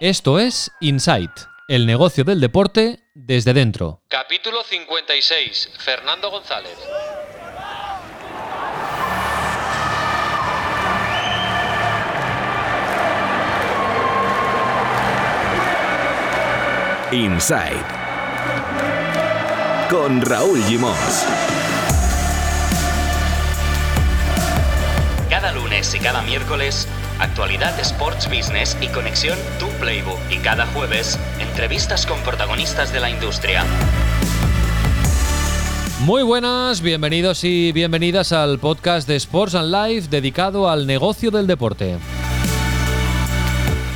Esto es Insight, el negocio del deporte desde dentro. Capítulo 56. Fernando González. Inside con Raúl Gimos. Cada lunes y cada miércoles, actualidad Sports Business y conexión Tu Playbook. Y cada jueves, entrevistas con protagonistas de la industria. Muy buenas, bienvenidos y bienvenidas al podcast de Sports and Life dedicado al negocio del deporte.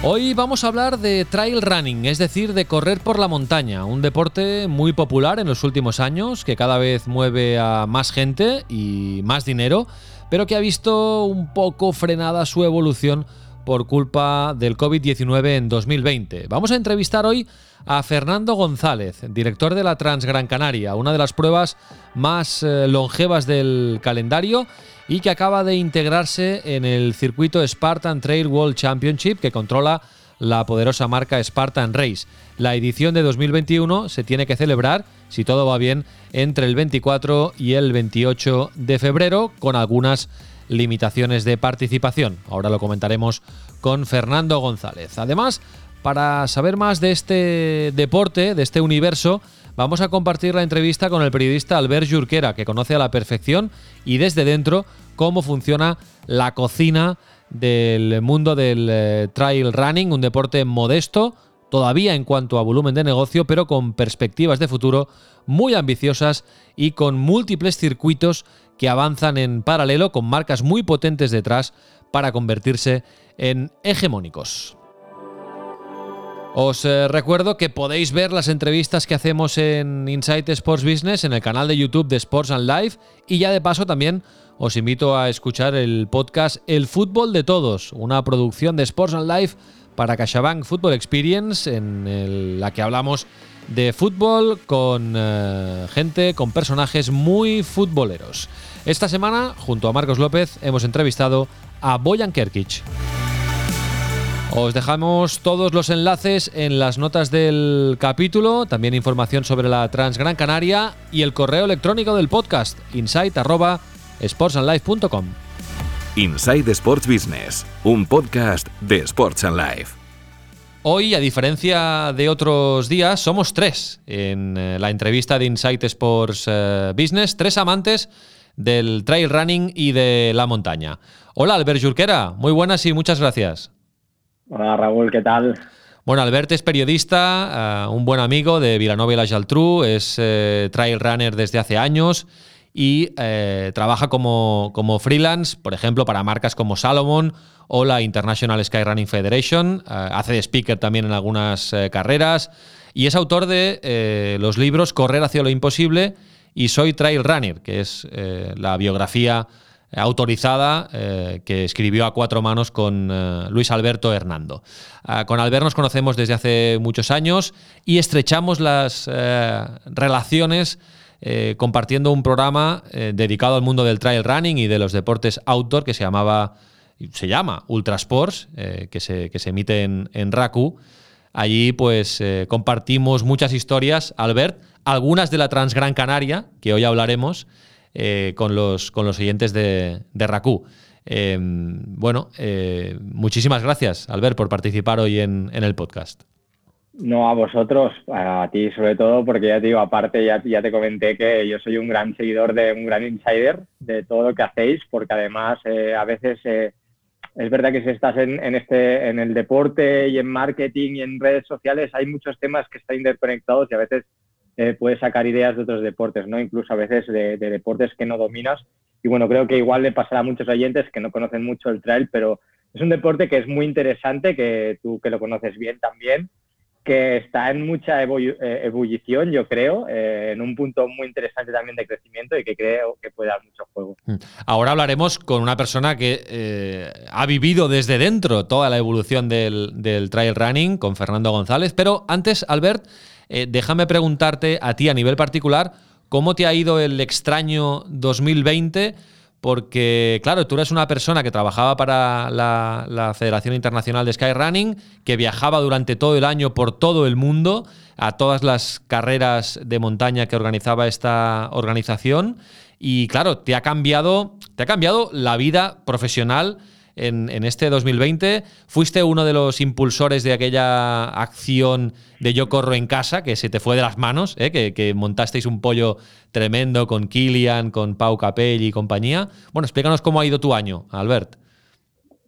Hoy vamos a hablar de trail running, es decir, de correr por la montaña, un deporte muy popular en los últimos años, que cada vez mueve a más gente y más dinero, pero que ha visto un poco frenada su evolución por culpa del COVID-19 en 2020. Vamos a entrevistar hoy a Fernando González, director de la Transgran Canaria, una de las pruebas más eh, longevas del calendario y que acaba de integrarse en el circuito Spartan Trail World Championship que controla la poderosa marca Spartan Race. La edición de 2021 se tiene que celebrar, si todo va bien, entre el 24 y el 28 de febrero, con algunas limitaciones de participación. Ahora lo comentaremos con Fernando González. Además, para saber más de este deporte, de este universo, vamos a compartir la entrevista con el periodista Albert Jurquera, que conoce a la perfección y desde dentro cómo funciona la cocina del mundo del eh, trail running, un deporte modesto, todavía en cuanto a volumen de negocio, pero con perspectivas de futuro muy ambiciosas y con múltiples circuitos que avanzan en paralelo con marcas muy potentes detrás para convertirse en hegemónicos. Os eh, recuerdo que podéis ver las entrevistas que hacemos en Insight Sports Business en el canal de YouTube de Sports and Life y ya de paso también os invito a escuchar el podcast El Fútbol de Todos, una producción de Sports and Life para CaixaBank Football Experience en la que hablamos de fútbol con eh, gente, con personajes muy futboleros. Esta semana, junto a Marcos López, hemos entrevistado a Boyan Kerkic. Os dejamos todos los enlaces en las notas del capítulo, también información sobre la Transgran Canaria y el correo electrónico del podcast, insight.sportsandlife.com. Inside Sports Business, un podcast de Sports and Life. Hoy, a diferencia de otros días, somos tres en eh, la entrevista de Insight Sports eh, Business, tres amantes del trail running y de la montaña. Hola, Albert Jurquera, muy buenas y muchas gracias. Hola Raúl, ¿qué tal? Bueno, Albert es periodista, uh, un buen amigo de Vilanova y la Geltrú, es uh, trail runner desde hace años y uh, trabaja como, como, freelance, por ejemplo, para marcas como Salomon o la International Skyrunning Federation. hace de speaker también en algunas carreras y es autor de los libros Correr hacia lo imposible y Soy Trail Runner, que es la biografía autorizada eh, que escribió a cuatro manos con eh, Luis Alberto Hernando. Ah, con Albert nos conocemos desde hace muchos años y estrechamos las eh, compartiendo un programa dedicado al mundo del trail running y de los deportes outdoor que se llamaba se llama Ultrasports, que, se, que se emite en, en RACU. Allí pues compartimos muchas historias, Albert, algunas de la Transgran Canaria, que hoy hablaremos, eh, con, los, con los siguientes de, de RACU. Eh, bueno, eh, muchísimas gracias, Albert, por participar hoy en, el podcast. No, a vosotros, a ti sobre todo, porque ya te digo, aparte ya, te comenté que yo soy un gran seguidor de un gran insider de todo lo que hacéis, porque además a veces es verdad que si estás en, este, en el deporte y en marketing y en redes sociales, hay muchos temas que están interconectados y a veces eh, puedes sacar ideas de otros deportes, ¿no? Incluso a veces de, deportes que no dominas. Y bueno, creo que igual le pasará a muchos oyentes que no conocen mucho el trail, pero es un deporte que es muy interesante, que tú que lo conoces bien también, que está en mucha eh, ebullición, yo creo, eh, en un punto muy interesante también de crecimiento y que creo que puede dar mucho juego. Mm. Ahora hablaremos con una persona que ha vivido desde dentro toda la evolución del, trail running, con Fernando González, pero antes, Albert, eh, déjame preguntarte a ti a nivel particular, ¿cómo te ha ido el extraño 2020? Porque, claro, tú eres una persona que trabajaba para la, Federación Internacional de Skyrunning, que viajaba durante todo el año por todo el mundo a todas las carreras de montaña que organizaba esta organización. Y claro, te ha cambiado, te ha cambiado la vida profesional en, este 2020. Fuiste uno de los impulsores de aquella acción de Yo Corro en Casa, que se te fue de las manos, ¿eh? que, montasteis un pollo tremendo con Kilian, con Pau Capelli y compañía. Bueno, explícanos cómo ha ido tu año, Albert.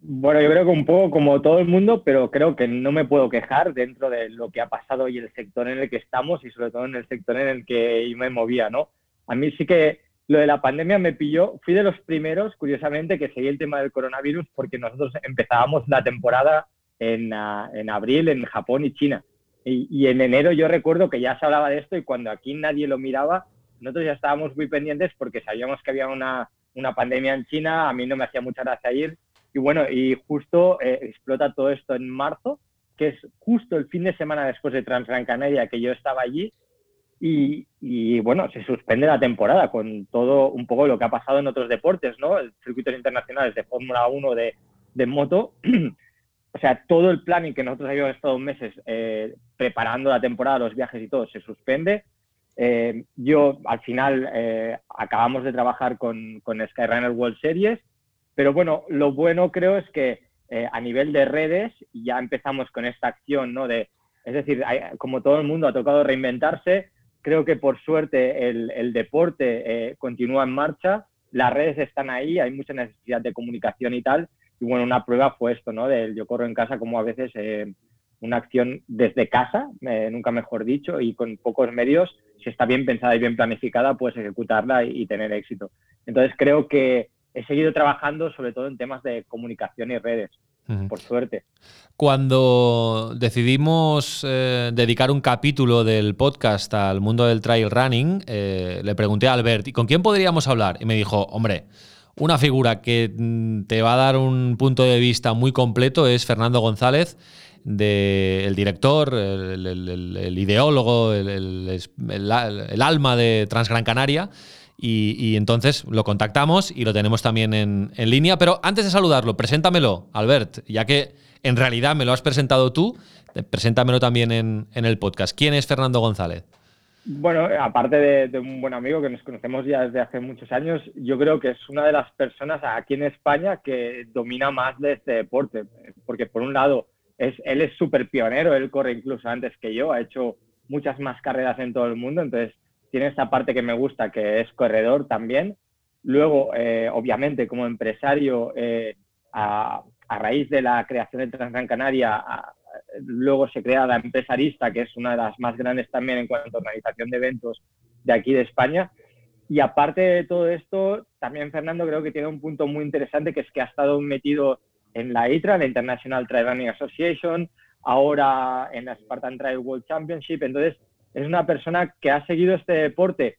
Bueno, yo creo que un poco como todo el mundo, pero creo que no me puedo quejar dentro de lo que ha pasado y el sector en el que estamos y sobre todo en el sector en el que me movía, ¿no? A mí sí que lo de la pandemia me pilló, fui de los primeros, curiosamente, que seguí el tema del coronavirus porque nosotros empezábamos la temporada en, ah, en abril en Japón y China. Y, en enero yo recuerdo que ya se hablaba de esto y cuando aquí nadie lo miraba, nosotros ya estábamos muy pendientes porque sabíamos que había una, una pandemia en China, a mí no me hacía mucha gracia ir. Y bueno, y justo eh, explota todo esto en marzo, que es justo el fin de semana después de Transgran Canaria que yo estaba allí y, bueno, se suspende la temporada con todo un poco lo que ha pasado en otros deportes, ¿no? Circuitos internacionales de Fórmula 1, de, de moto. o sea, todo el planning que nosotros habíamos estado meses eh, preparando la temporada, los viajes y todo, se suspende. Eh, yo, al final, eh, acabamos de trabajar con, con Skyrunner World Series, pero bueno, lo bueno creo es que a nivel de redes ya empezamos con esta acción, ¿no? De, es decir, como todo el mundo ha tocado reinventarse, Creo que por suerte el, deporte eh, continúa en marcha, las redes están ahí, hay mucha necesidad de comunicación y tal. Y bueno, una prueba fue esto, ¿no? Del yo corro en casa, como a veces eh, una acción desde casa, eh, nunca mejor dicho, y con pocos medios, si está bien pensada y bien planificada, puedes ejecutarla y tener éxito. Entonces creo que he seguido trabajando sobre todo en temas de comunicación y redes por suerte. Cuando decidimos eh, dedicar un capítulo del podcast al mundo del trail running, eh, le pregunté a Albert, ¿y con quién podríamos hablar? Y me dijo, hombre, una figura que mm, te va a dar un punto de vista muy completo es Fernando González, el director, el, ideólogo, el, alma de Transgran Canaria. Y, entonces lo contactamos y lo tenemos también en, línea. Pero antes de saludarlo, preséntamelo, Albert, ya que en realidad me lo has presentado tú, preséntamelo también en, el podcast. ¿Quién es Fernando González? Bueno, aparte de, un buen amigo que nos conocemos ya desde hace muchos años, yo creo que es una de las personas aquí en España que domina más de este deporte. Porque por un lado, es, él es súper pionero, él corre incluso antes que yo, ha hecho muchas más carreras en todo el mundo, entonces tiene esta parte que me gusta, que es corredor también. Luego, eh, obviamente, como empresario, eh, a, raíz de la creación de Transgran Canaria, luego se crea la empresarista, que es una de las más grandes también en cuanto a organización de eventos de aquí de España. Y aparte de todo esto, también Fernando creo que tiene un punto muy interesante, que es que ha estado metido en la ITRA, la International Trail Running Association, ahora en la Spartan Trail World Championship. Entonces, es una persona que ha seguido este deporte,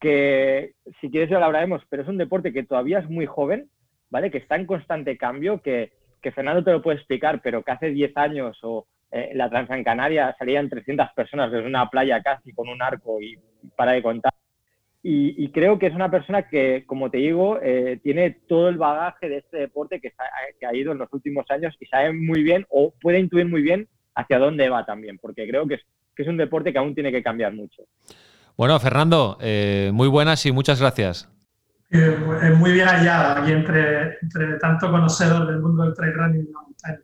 que si quieres ya lo hablaremos, pero es un deporte que todavía es muy joven, ¿vale? Que está en constante cambio, que, Fernando te lo puede explicar, pero que hace 10 años o eh, la Transan Canaria salían 300 personas desde una playa casi con un arco y para de contar. Y, creo que es una persona que, como te digo, eh, tiene todo el bagaje de este deporte que, que ha ido en los últimos años y sabe muy bien o puede intuir muy bien hacia dónde va también, porque creo que que es un deporte que aún tiene que cambiar mucho. Bueno, Fernando, eh, muy buenas y muchas gracias. Eh, pues, muy bien hallada aquí entre, tanto conocedor del mundo del trail running y la montaña.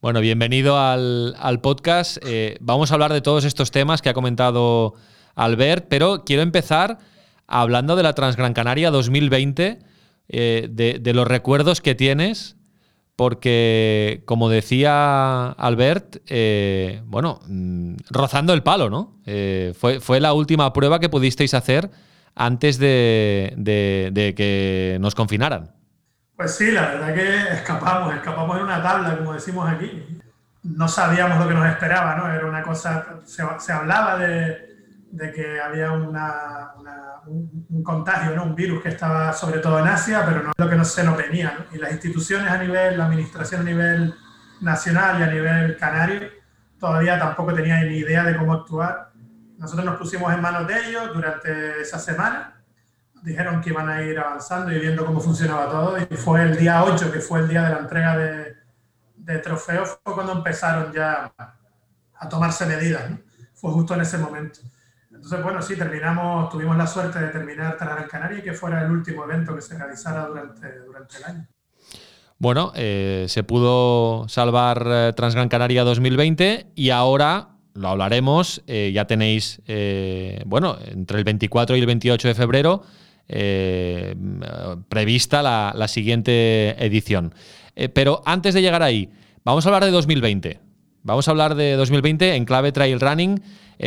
Bueno, bienvenido al, podcast. Eh, vamos a hablar de todos estos temas que ha comentado Albert, pero quiero empezar hablando de la Transgran Canaria 2020, de, de, los recuerdos que tienes porque, como decía Albert, eh, bueno, mm, rozando el palo, ¿no? Eh, fue, fue, la última prueba que pudisteis hacer antes de, que nos confinaran. Pues sí, la verdad que escapamos, escapamos en una tabla, como decimos aquí. No sabíamos lo que nos esperaba, ¿no? Era una cosa, se hablaba de, de que había una, un, contagio, ¿no? un virus que estaba sobre todo en Asia, pero no lo que no se nos venía. Y las instituciones a nivel, la administración a nivel nacional y a nivel canario, todavía tampoco tenían ni idea de cómo actuar. Nosotros nos pusimos en manos de ellos durante esa semana. dijeron que iban a ir avanzando y viendo cómo funcionaba todo. Y fue el día 8, que fue el día de la entrega de, de trofeos, fue cuando empezaron ya a tomarse medidas. Fue justo en ese momento. Entonces, bueno, sí, terminamos, tuvimos la suerte de terminar Gran Canaria y que fuera el último evento que se realizara durante, durante el año. Bueno, eh, se pudo salvar eh, Transgran Canaria 2020 y ahora lo hablaremos. Eh, ya tenéis, bueno, entre el 24 y el 28 de febrero prevista la, la, siguiente edición. pero antes de llegar ahí, vamos a hablar de 2020. Vamos a hablar de 2020 en clave trail running.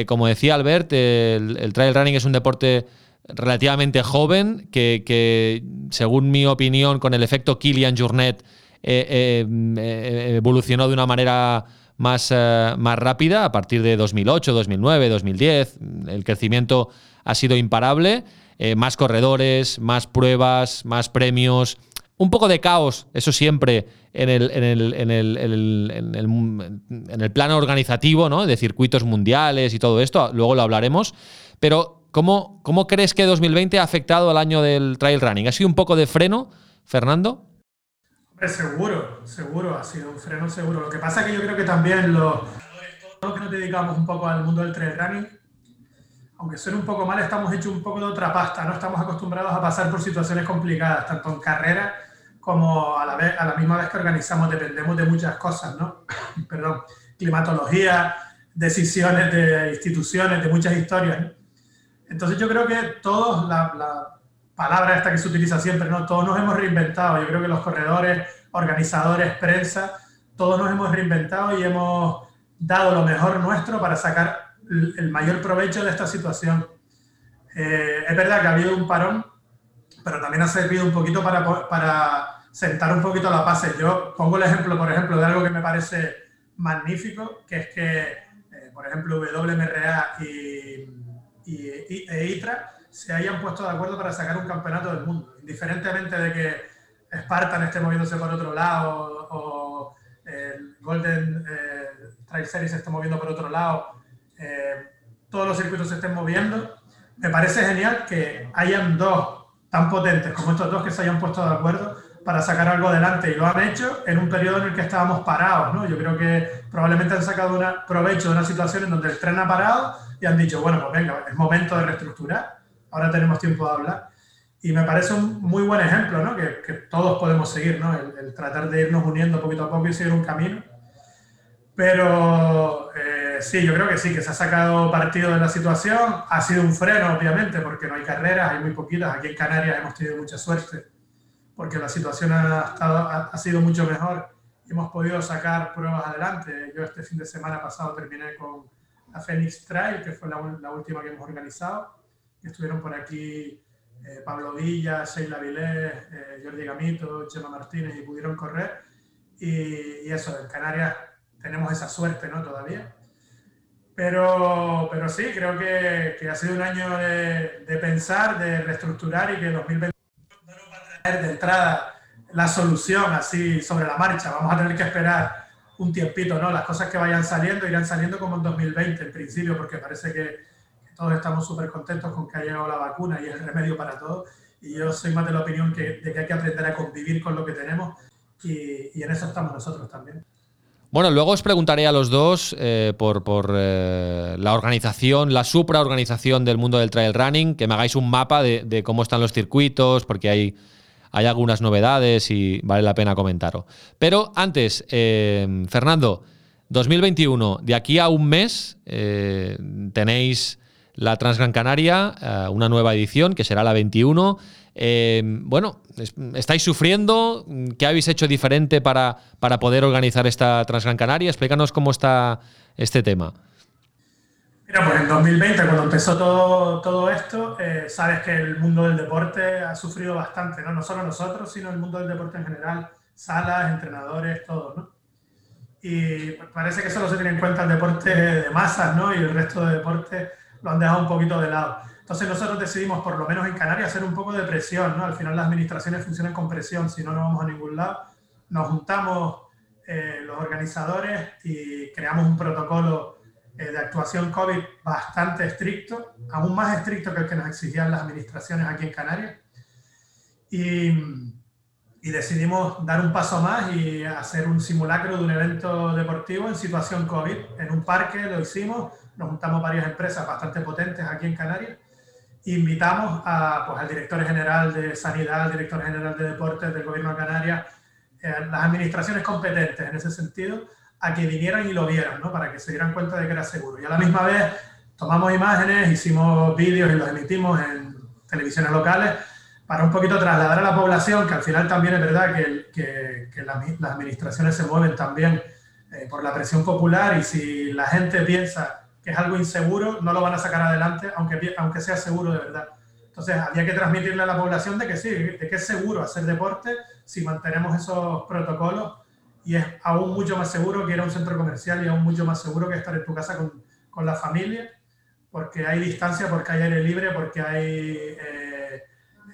Como decía Albert, el, el trail running es un deporte relativamente joven, que, según mi opinión, con el efecto Kilian Jornet, eh, eh, eh, evolucionó de una manera más, más rápida a partir de 2008, 2009, 2010. El crecimiento ha sido imparable. más corredores, más pruebas, más premios. Un poco de caos, eso siempre, en el, en el, en el, en el plano organizativo, ¿no? de circuitos mundiales y todo esto. Luego lo hablaremos. Pero ¿Cómo, ¿Cómo crees que 2020 ha afectado al año del trail running? ¿Ha sido un poco de freno, Fernando? seguro, seguro, ha sido un freno seguro. Lo que pasa es que yo creo que también los, los que nos dedicamos un poco al mundo del trail running, aunque suene un poco mal, estamos hechos un poco de otra pasta, ¿no? Estamos acostumbrados a pasar por situaciones complicadas, tanto en carrera como a la, vez, a la misma vez que organizamos, dependemos de muchas cosas, ¿no? Perdón, climatología, decisiones de instituciones, de muchas historias. Entonces yo creo que todos, la, palabra esta que se utiliza siempre, ¿no? todos nos hemos reinventado. Yo creo que los corredores, organizadores, prensa, todos nos hemos reinventado y hemos dado lo mejor nuestro para sacar el mayor provecho de esta situación. Eh, es verdad que ha habido un parón, pero también ha servido un poquito para, para sentar un poquito la base. Yo pongo el ejemplo, por ejemplo, de algo que me parece magnífico, que es que, eh, por ejemplo, WMRA y y, e ITRA se hayan puesto de acuerdo para sacar un campeonato del mundo, indiferentemente de que Spartan esté moviéndose por otro lado o el Golden eh, Trail Series se esté moviendo por otro lado, eh, todos los circuitos se estén moviendo. Me parece genial que hayan dos tan potentes como estos dos que se hayan puesto de acuerdo para sacar algo adelante y lo han hecho en un periodo en el que estábamos parados. ¿no? Yo creo que probablemente han sacado una, provecho de una situación en donde el tren ha parado y han dicho, bueno, pues venga, es momento de reestructurar, ahora tenemos tiempo de hablar. Y me parece un muy buen ejemplo, ¿no? Que, que todos podemos seguir, ¿no? El, tratar de irnos uniendo poquito a poco y seguir un camino. Pero eh, sí, yo creo que sí, que se ha sacado partido de la situación. Ha sido un freno, obviamente, porque no hay carreras, hay muy poquitas. Aquí en Canarias hemos tenido mucha suerte, porque la situación ha, estado, ha, ha sido mucho mejor y hemos podido sacar pruebas adelante. Yo este fin de semana pasado terminé con la Phoenix Trail, que fue la, última que hemos organizado. Estuvieron por aquí eh, Pablo Villa, Sheila Vilés, eh, Jordi Gamito, Chema Martínez y pudieron correr. Y, eso, en Canarias tenemos esa suerte, ¿no? Todavía. Pero, pero sí, creo que, que ha sido un año de, de, pensar, de reestructurar y que 2020 no nos va a traer de entrada la solución así sobre la marcha. Vamos a tener que esperar un tiempito, ¿no? Las cosas que vayan saliendo irán saliendo como en 2020 en principio, porque parece que, todos estamos súper contentos con que haya llegado la vacuna y el remedio para todo. Y yo soy más de la opinión que, de que hay que aprender a convivir con lo que tenemos y, en eso estamos nosotros también. Bueno, luego os preguntaré a los dos eh, por, por eh, la organización, la supraorganización del mundo del trail running, que me hagáis un mapa de cómo están los circuitos, porque hay hay algunas novedades y vale la pena comentarlo. Pero antes, eh, Fernando, 2021, de aquí a un mes eh, tenéis la Transgran Canaria, eh, una nueva edición que será la 21. bueno, ¿estáis sufriendo? ¿Qué habéis hecho diferente para, para poder organizar esta Transgran Canaria? Explícanos cómo está este tema. Mira, pues en 2020, cuando empezó todo, todo esto, eh, sabes que el mundo del deporte ha sufrido bastante, ¿no? No solo nosotros, sino el mundo del deporte en general, salas, entrenadores, todo, ¿no? Y parece que solo se tiene en cuenta el deporte de masas, ¿no? Y el resto de deportes lo han dejado un poquito de lado. Entonces nosotros decidimos, por lo menos en Canarias, hacer un poco de presión, ¿no? Al final las administraciones funcionan con presión, si no, no vamos a ningún lado. Nos juntamos eh, los organizadores y creamos un protocolo de actuación COVID bastante estricto, aún más estricto que el que nos exigían las administraciones aquí en Canarias. Y, y decidimos dar un paso más y hacer un simulacro de un evento deportivo en situación COVID. En un parque lo hicimos, nos juntamos varias empresas bastante potentes aquí en Canarias. Invitamos a, pues, al director general de Sanidad, al director general de Deportes del Gobierno de Canarias, eh, las administraciones competentes en ese sentido, a que vinieran y lo vieran, ¿no? para que se dieran cuenta de que era seguro. Y a la misma vez tomamos imágenes, hicimos vídeos y los emitimos en televisiones locales para un poquito trasladar a la población, que al final también es verdad que, que, las, administraciones se mueven también eh, por la presión popular y si la gente piensa que es algo inseguro, no lo van a sacar adelante, aunque, aunque sea seguro de verdad. Entonces, había que transmitirle a la población de que sí, de que es seguro hacer deporte si mantenemos esos protocolos y es aún mucho más seguro que ir a un centro comercial y aún mucho más seguro que estar en tu casa con, con la familia, porque hay distancia, porque hay aire libre, porque hay eh,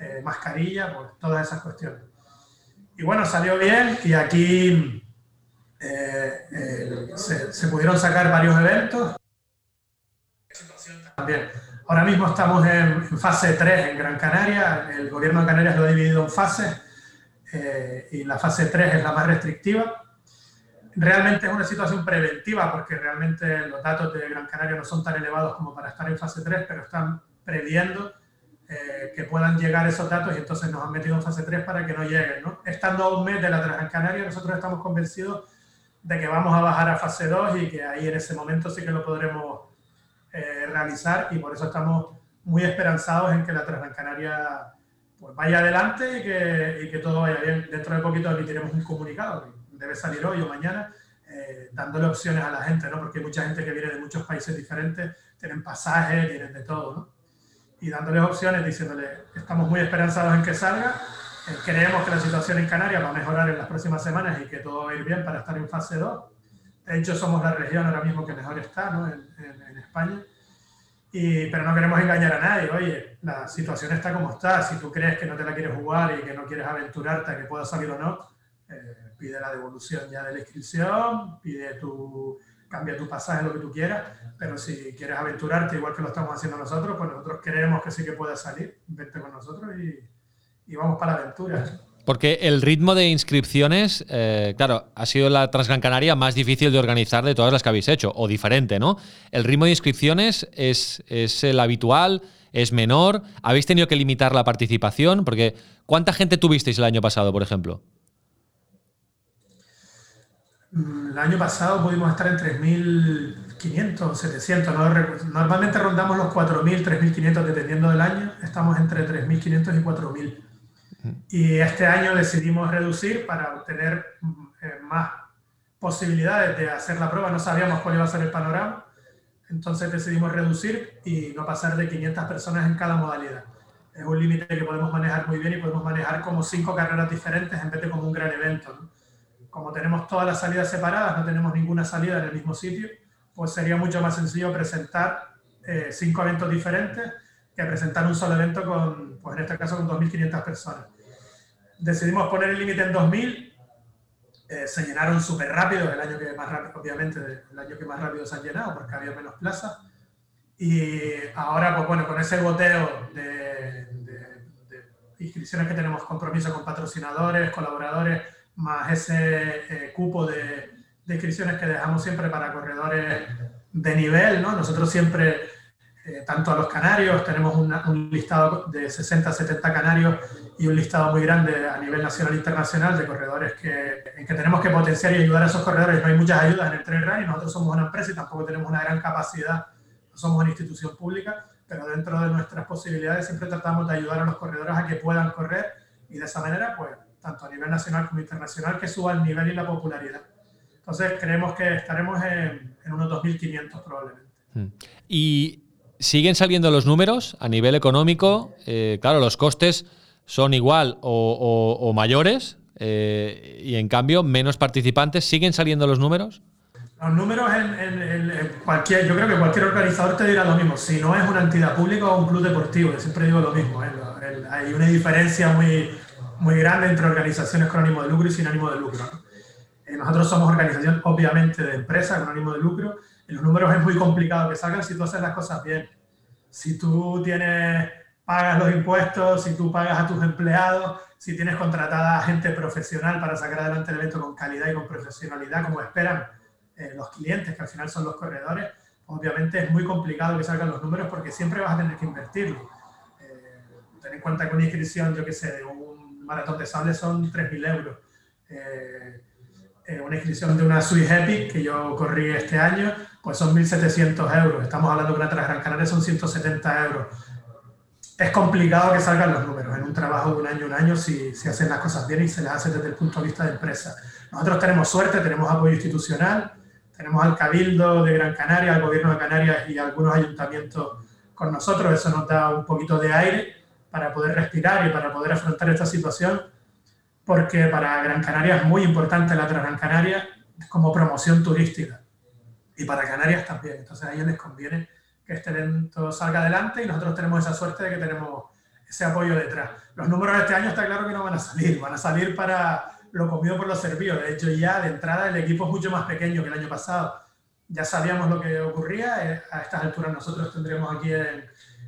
eh, mascarilla, pues todas esas cuestiones. Y bueno, salió bien y aquí eh, se, pudieron sacar varios eventos. También. Ahora mismo estamos en, en, fase 3 en Gran Canaria, el gobierno de Canarias lo ha dividido en fases y la fase 3 es la más restrictiva realmente es una situación preventiva porque realmente los datos de Gran Canaria no son tan elevados como para estar en fase 3, pero están previendo eh, que puedan llegar esos datos y entonces nos han metido en fase 3 para que no lleguen. ¿no? Estando a un mes de la Gran Canaria, nosotros estamos convencidos de que vamos a bajar a fase 2 y que ahí en ese momento sí que lo podremos eh, realizar y por eso estamos muy esperanzados en que la Gran Canaria pues, vaya adelante y que, y que todo vaya bien. Dentro de poquito emitiremos un comunicado debe salir hoy o mañana, eh, dándole opciones a la gente, ¿no? Porque hay mucha gente que viene de muchos países diferentes, tienen pasajes, tienen de todo, ¿no? Y dándoles opciones, diciéndole, estamos muy esperanzados en que salga, eh, creemos que la situación en Canarias va a mejorar en las próximas semanas y que todo va a ir bien para estar en fase 2. De hecho, somos la región ahora mismo que mejor está, ¿no? En, en, en España. Y, pero no queremos engañar a nadie. Oye, la situación está como está. Si tú crees que no te la quieres jugar y que no quieres aventurarte a que pueda salir o no, eh, pide la devolución ya de la inscripción, pide tu, cambia tu pasaje, lo que tú quieras, pero si quieres aventurarte igual que lo estamos haciendo nosotros, pues nosotros creemos que sí que puedes salir, vente con nosotros y, y vamos para la aventura. Porque el ritmo de inscripciones, eh, claro, ha sido la Transgran Canaria más difícil de organizar de todas las que habéis hecho, o diferente, ¿no? El ritmo de inscripciones es, es el habitual, es menor. ¿Habéis tenido que limitar la participación? Porque ¿cuánta gente tuvisteis el año pasado, por ejemplo? El año pasado pudimos estar en 3.500, 700. Normalmente rondamos los 4.000, 3.500 dependiendo del año. Estamos entre 3.500 y 4.000. Y este año decidimos reducir para obtener eh, más posibilidades de hacer la prueba. No sabíamos cuál iba a ser el panorama. Entonces decidimos reducir y no pasar de 500 personas en cada modalidad. Es un límite que podemos manejar muy bien y podemos manejar como cinco carreras diferentes en vez de como un gran evento. ¿no? Como tenemos todas las salidas separadas, no tenemos ninguna salida en el mismo sitio, pues sería mucho más sencillo presentar eh, cinco eventos diferentes que presentar un solo evento con, pues en este caso, con 2.500 personas. Decidimos poner el límite en 2.000, eh, se llenaron súper rápido, el año que más rápido, obviamente, el año que más rápido se han llenado porque había menos plazas. Y ahora, pues bueno, con ese goteo de, de, de inscripciones que tenemos, compromiso con patrocinadores, colaboradores, más ese eh, cupo de, de, inscripciones que dejamos siempre para corredores de nivel, ¿no? Nosotros siempre, eh, tanto a los canarios, tenemos una, un listado de 60, 70 canarios y un listado muy grande a nivel nacional e internacional de corredores que, en que tenemos que potenciar y ayudar a esos corredores. No hay muchas ayudas en el trail run y nosotros somos una empresa y tampoco tenemos una gran capacidad, no somos una institución pública, pero dentro de nuestras posibilidades siempre tratamos de ayudar a los corredores a que puedan correr y de esa manera, pues, tanto a nivel nacional como internacional, que suba el nivel y la popularidad. Entonces, creemos que estaremos en, en unos 2.500 probablemente. Hmm. Y siguen saliendo los números a nivel económico. Eh, claro, los costes son igual o, o, o mayores eh, y en cambio menos participantes. ¿Siguen saliendo los números? Los números en, en, en, cualquier, yo creo que cualquier organizador te dirá lo mismo. Si no es una entidad pública o un club deportivo, yo siempre digo lo mismo. ¿eh? Hay una diferencia muy, muy grande entre organizaciones con ánimo de lucro y sin ánimo de lucro. Eh, nosotros somos organización, obviamente, de empresa con ánimo de lucro. Y los números es muy complicado que salgan si tú haces las cosas bien. Si tú tienes, pagas los impuestos, si tú pagas a tus empleados, si tienes contratada gente profesional para sacar adelante el evento con calidad y con profesionalidad, como esperan eh, los clientes, que al final son los corredores, obviamente es muy complicado que salgan los números porque siempre vas a tener que invertirlo. Eh, ten en cuenta que una inscripción, yo qué sé, de un maratón de sable son 3.000 euros. Eh, eh, una inscripción de una Swiss Epic que yo corrí este año, pues son 1.700 euros. Estamos hablando que una Transgran Canaria son 170 euros. Es complicado que salgan los números en un trabajo de un año, un año, si, si hacen las cosas bien y se las hace desde el punto de vista de empresa. Nosotros tenemos suerte, tenemos apoyo institucional, tenemos al Cabildo de Gran Canaria, al Gobierno de Canarias y algunos ayuntamientos con nosotros. Eso nos da un poquito de aire para poder respirar y para poder afrontar esta situación, porque para Gran Canaria es muy importante la Gran Canaria como promoción turística y para Canarias también. Entonces a ellos les conviene que este evento salga adelante y nosotros tenemos esa suerte de que tenemos ese apoyo detrás. Los números de este año está claro que no van a salir, van a salir para lo comido por lo servido. De hecho, ya de entrada el equipo es mucho más pequeño que el año pasado. Ya sabíamos lo que ocurría. Eh, a estas alturas nosotros tendríamos aquí en,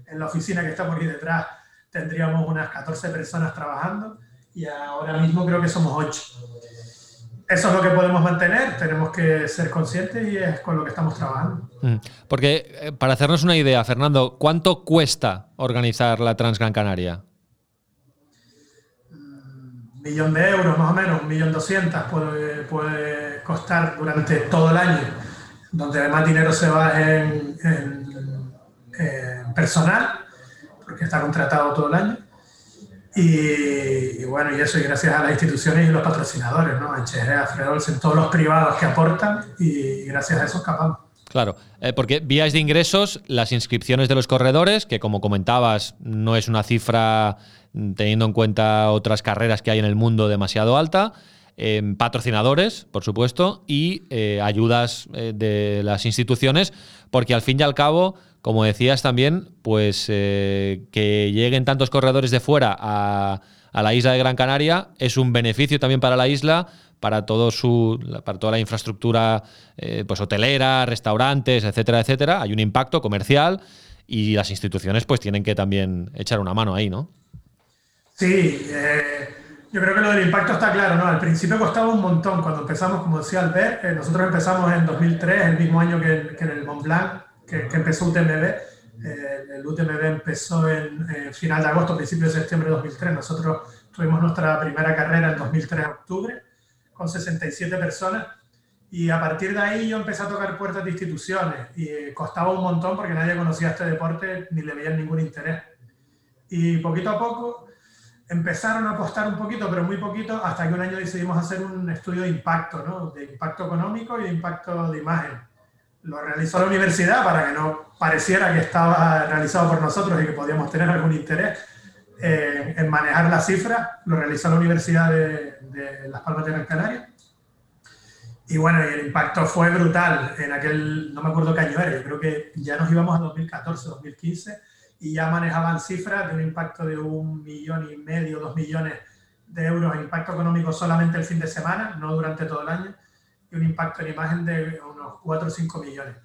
en la oficina que está por aquí detrás, tendríamos unas 14 personas trabajando y ahora mismo creo que somos 8 eso es lo que podemos mantener, tenemos que ser conscientes y es con lo que estamos trabajando. Mm. Porque, eh, para hacernos una idea, Fernando, ¿cuánto cuesta organizar la Transgran Canaria? Un millón de euros más o menos, un millón doscientas puede, puede costar durante todo el año, donde además dinero se va en, en personal, porque está contratado todo el año. Y, bueno, y eso y gracias a las instituciones y los patrocinadores, ¿no? A HR, a todos los privados que aportan y gracias a eso escapamos. Claro, eh, porque vías de ingresos, las inscripciones de los corredores, que como comentabas, no es una cifra mm, teniendo en cuenta otras carreras que hay en el mundo demasiado alta. Eh, patrocinadores, por supuesto, y eh, ayudas de las instituciones, porque al fin y al cabo como decías también, pues eh, que lleguen tantos corredores de fuera a, la isla de Gran Canaria es un beneficio también para la isla, para, todo su, para toda la infraestructura eh, pues hotelera, restaurantes, etcétera, etcétera. Hay un impacto comercial y las instituciones pues tienen que también echar una mano ahí, ¿no? Sí, eh, yo creo que lo del impacto está claro, ¿no? Al principio costaba un montón. Cuando empezamos, como decía Albert, nosotros empezamos en 2003, el mismo año que, que en el Mont Blanc, que, empezó UTMB. Eh, el UTMB empezó en final de agosto, principio de septiembre de 2003. Nosotros tuvimos nuestra primera carrera en 2003, de octubre, con 67 personas. Y a partir de ahí yo empecé a tocar puertas de instituciones y eh, costaba un montón porque nadie conocía este deporte ni le veían ningún interés. Y poquito a poco empezaron a apostar un poquito, pero muy poquito, hasta que un año decidimos hacer un estudio de impacto, ¿no? de impacto económico y de impacto de imagen lo realizó la universidad para que no pareciera que estaba realizado por nosotros y que podíamos tener algún interés eh, en manejar las cifras. Lo realizó la Universidad de, Las Palmas de Gran Canaria. Y bueno, el impacto fue brutal en aquel, no me acuerdo qué año era, yo creo que ya nos íbamos a 2014, 2015 y ya manejaban cifras de un impacto de un millón y medio, dos millones de euros en impacto económico solamente el fin de semana, no durante todo el año un impacto en imagen de unos 4 o 5 millones.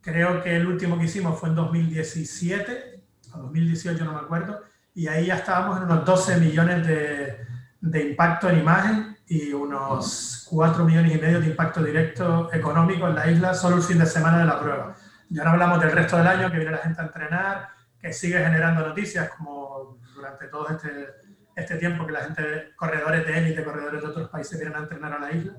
Creo que el último que hicimos fue en 2017 o 2018, no me acuerdo, y ahí ya estábamos en unos 12 millones de, de impacto en imagen y unos 4 millones y medio de impacto directo económico en la isla solo el fin de semana de la prueba. Ya no hablamos del resto del año, que viene la gente a entrenar, que sigue generando noticias, como durante todo este, este tiempo que la gente, corredores de élite, corredores de otros países vienen a entrenar a la isla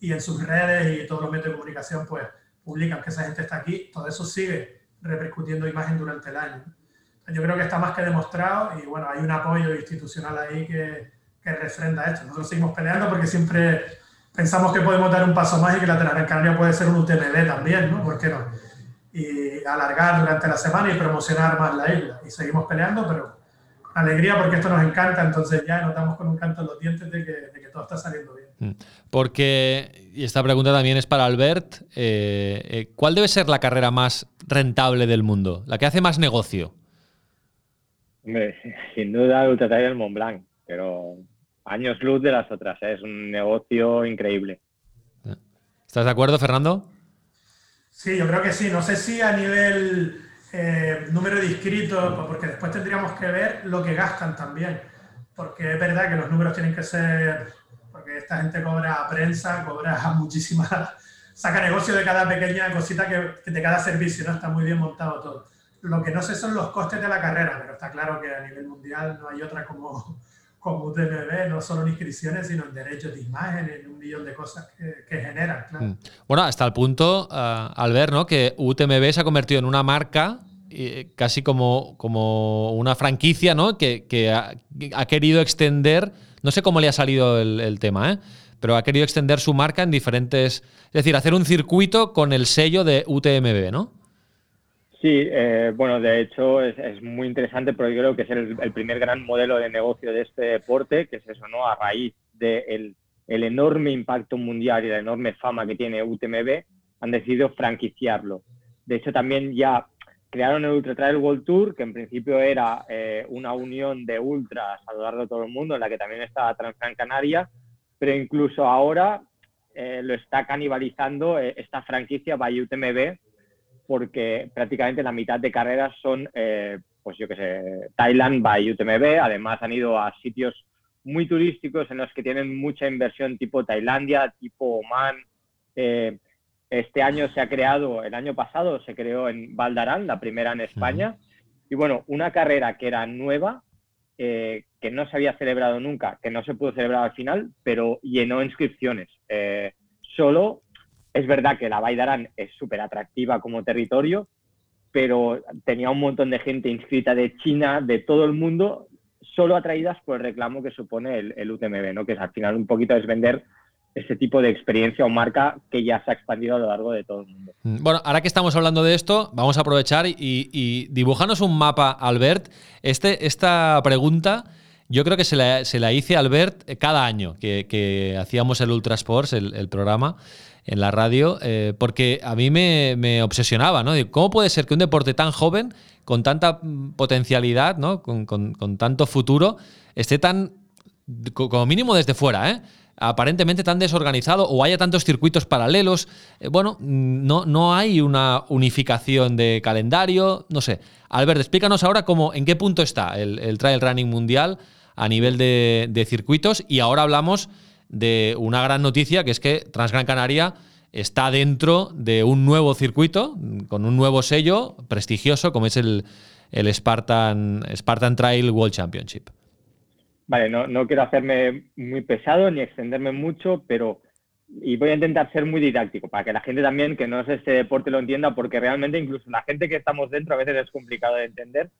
y en sus redes y todos los medios de comunicación pues publican que esa gente está aquí, todo eso sigue repercutiendo imagen durante el año. Yo creo que está más que demostrado y bueno, hay un apoyo institucional ahí que, que refrenda esto. Nosotros seguimos peleando porque siempre pensamos que podemos dar un paso más y que la Gran Canaria puede ser un UTMB también, ¿no? ¿Por qué no? Y alargar durante la semana y promocionar más la isla. Y seguimos peleando, pero alegría porque esto nos encanta, entonces ya notamos con un canto en los dientes de que, de que todo está saliendo bien. Mm. Porque, y esta pregunta también es para Albert, eh, eh, ¿cuál debe ser la carrera más rentable del mundo? ¿La que hace más negocio? sin duda el Ultra del Mont Blanc, pero años luz de las otras, ¿eh? es un negocio increíble. ¿Estás de acuerdo, Fernando? Sí, yo creo que sí. No sé si a nivel eh, número de inscritos, porque después tendríamos que ver lo que gastan también. Porque es verdad que los números tienen que ser, porque esta gente cobra prensa, cobra muchísimas, saca negocio de cada pequeña cosita que, de cada servicio, ¿no? Está muy bien montado todo. Lo que no sé son los costes de la carrera, pero está claro que a nivel mundial no hay otra como, como UTMB, no solo en inscripciones, sino en derechos de imagen, en un millón de cosas que, generan. Claro. Mm. Bueno, hasta el punto, uh, al ver ¿no? que UTMB se ha convertido en una marca eh, casi como, como una franquicia, ¿no? Que, que ha, ha, querido extender, no sé cómo le ha salido el, tema, ¿eh? pero ha querido extender su marca en diferentes, es decir, hacer un circuito con el sello de UTMB, ¿no? Sí, eh, bueno, de hecho es, muy interesante porque creo que es el, primer gran modelo de negocio de este deporte, que es eso, ¿no? A raíz del de el enorme impacto mundial y la enorme fama que tiene UTMB, han decidido franquiciarlo. De hecho, también ya crearon el Ultra Trail World Tour, que en principio era eh, una unión de ultras a lo largo de todo el mundo, en la que también estaba Transgran Canaria, pero incluso ahora eh, lo está canibalizando eh, esta franquicia by UTMB, porque prácticamente la mitad de carreras son, pues yo qué sé, Thailand by UTMB. Además han ido a sitios muy turísticos en los que tienen mucha inversión tipo Tailandia, tipo Oman. Eh, este año se ha creado, el año pasado se creó en Valdarán, la primera en España. Y bueno, una carrera que era nueva, eh, que no se había celebrado nunca, que no se pudo celebrar al final, pero llenó inscripciones. Eh, solo es verdad que la Baidarán es súper atractiva como territorio, pero tenía un montón de gente inscrita de China, de todo el mundo, solo atraídas por el reclamo que supone el, el UTMB, ¿no? que es, al final un poquito es vender ese tipo de experiencia o marca que ya se ha expandido a lo largo de todo el mundo. Mm, bueno, ahora que estamos hablando de esto, vamos a aprovechar y, y dibujanos un mapa, Albert. Este, esta pregunta yo creo que se la, hice a Albert cada año que, hacíamos el Ultra Sports, el, programa en la radio, eh, porque a mí me, obsesionaba, ¿no? ¿Cómo puede ser que un deporte tan joven, con tanta potencialidad, ¿no? Con tanto futuro, esté tan, como mínimo desde fuera, ¿eh? Aparentemente tan desorganizado o haya tantos circuitos paralelos. Eh, bueno, no, no hay una unificación de calendario, no sé. Albert, explícanos ahora cómo, en qué punto está el, el trail running mundial a nivel de, circuitos y ahora hablamos de una gran noticia que es que Transgran Canaria está dentro de un nuevo circuito con un nuevo sello prestigioso como es el, el Spartan, Spartan Trail World Championship. Vale, no, no quiero hacerme muy pesado ni extenderme mucho, pero y voy a intentar ser muy didáctico para que la gente también que no es este deporte lo entienda, porque realmente incluso la gente que estamos dentro a veces es complicado de entender.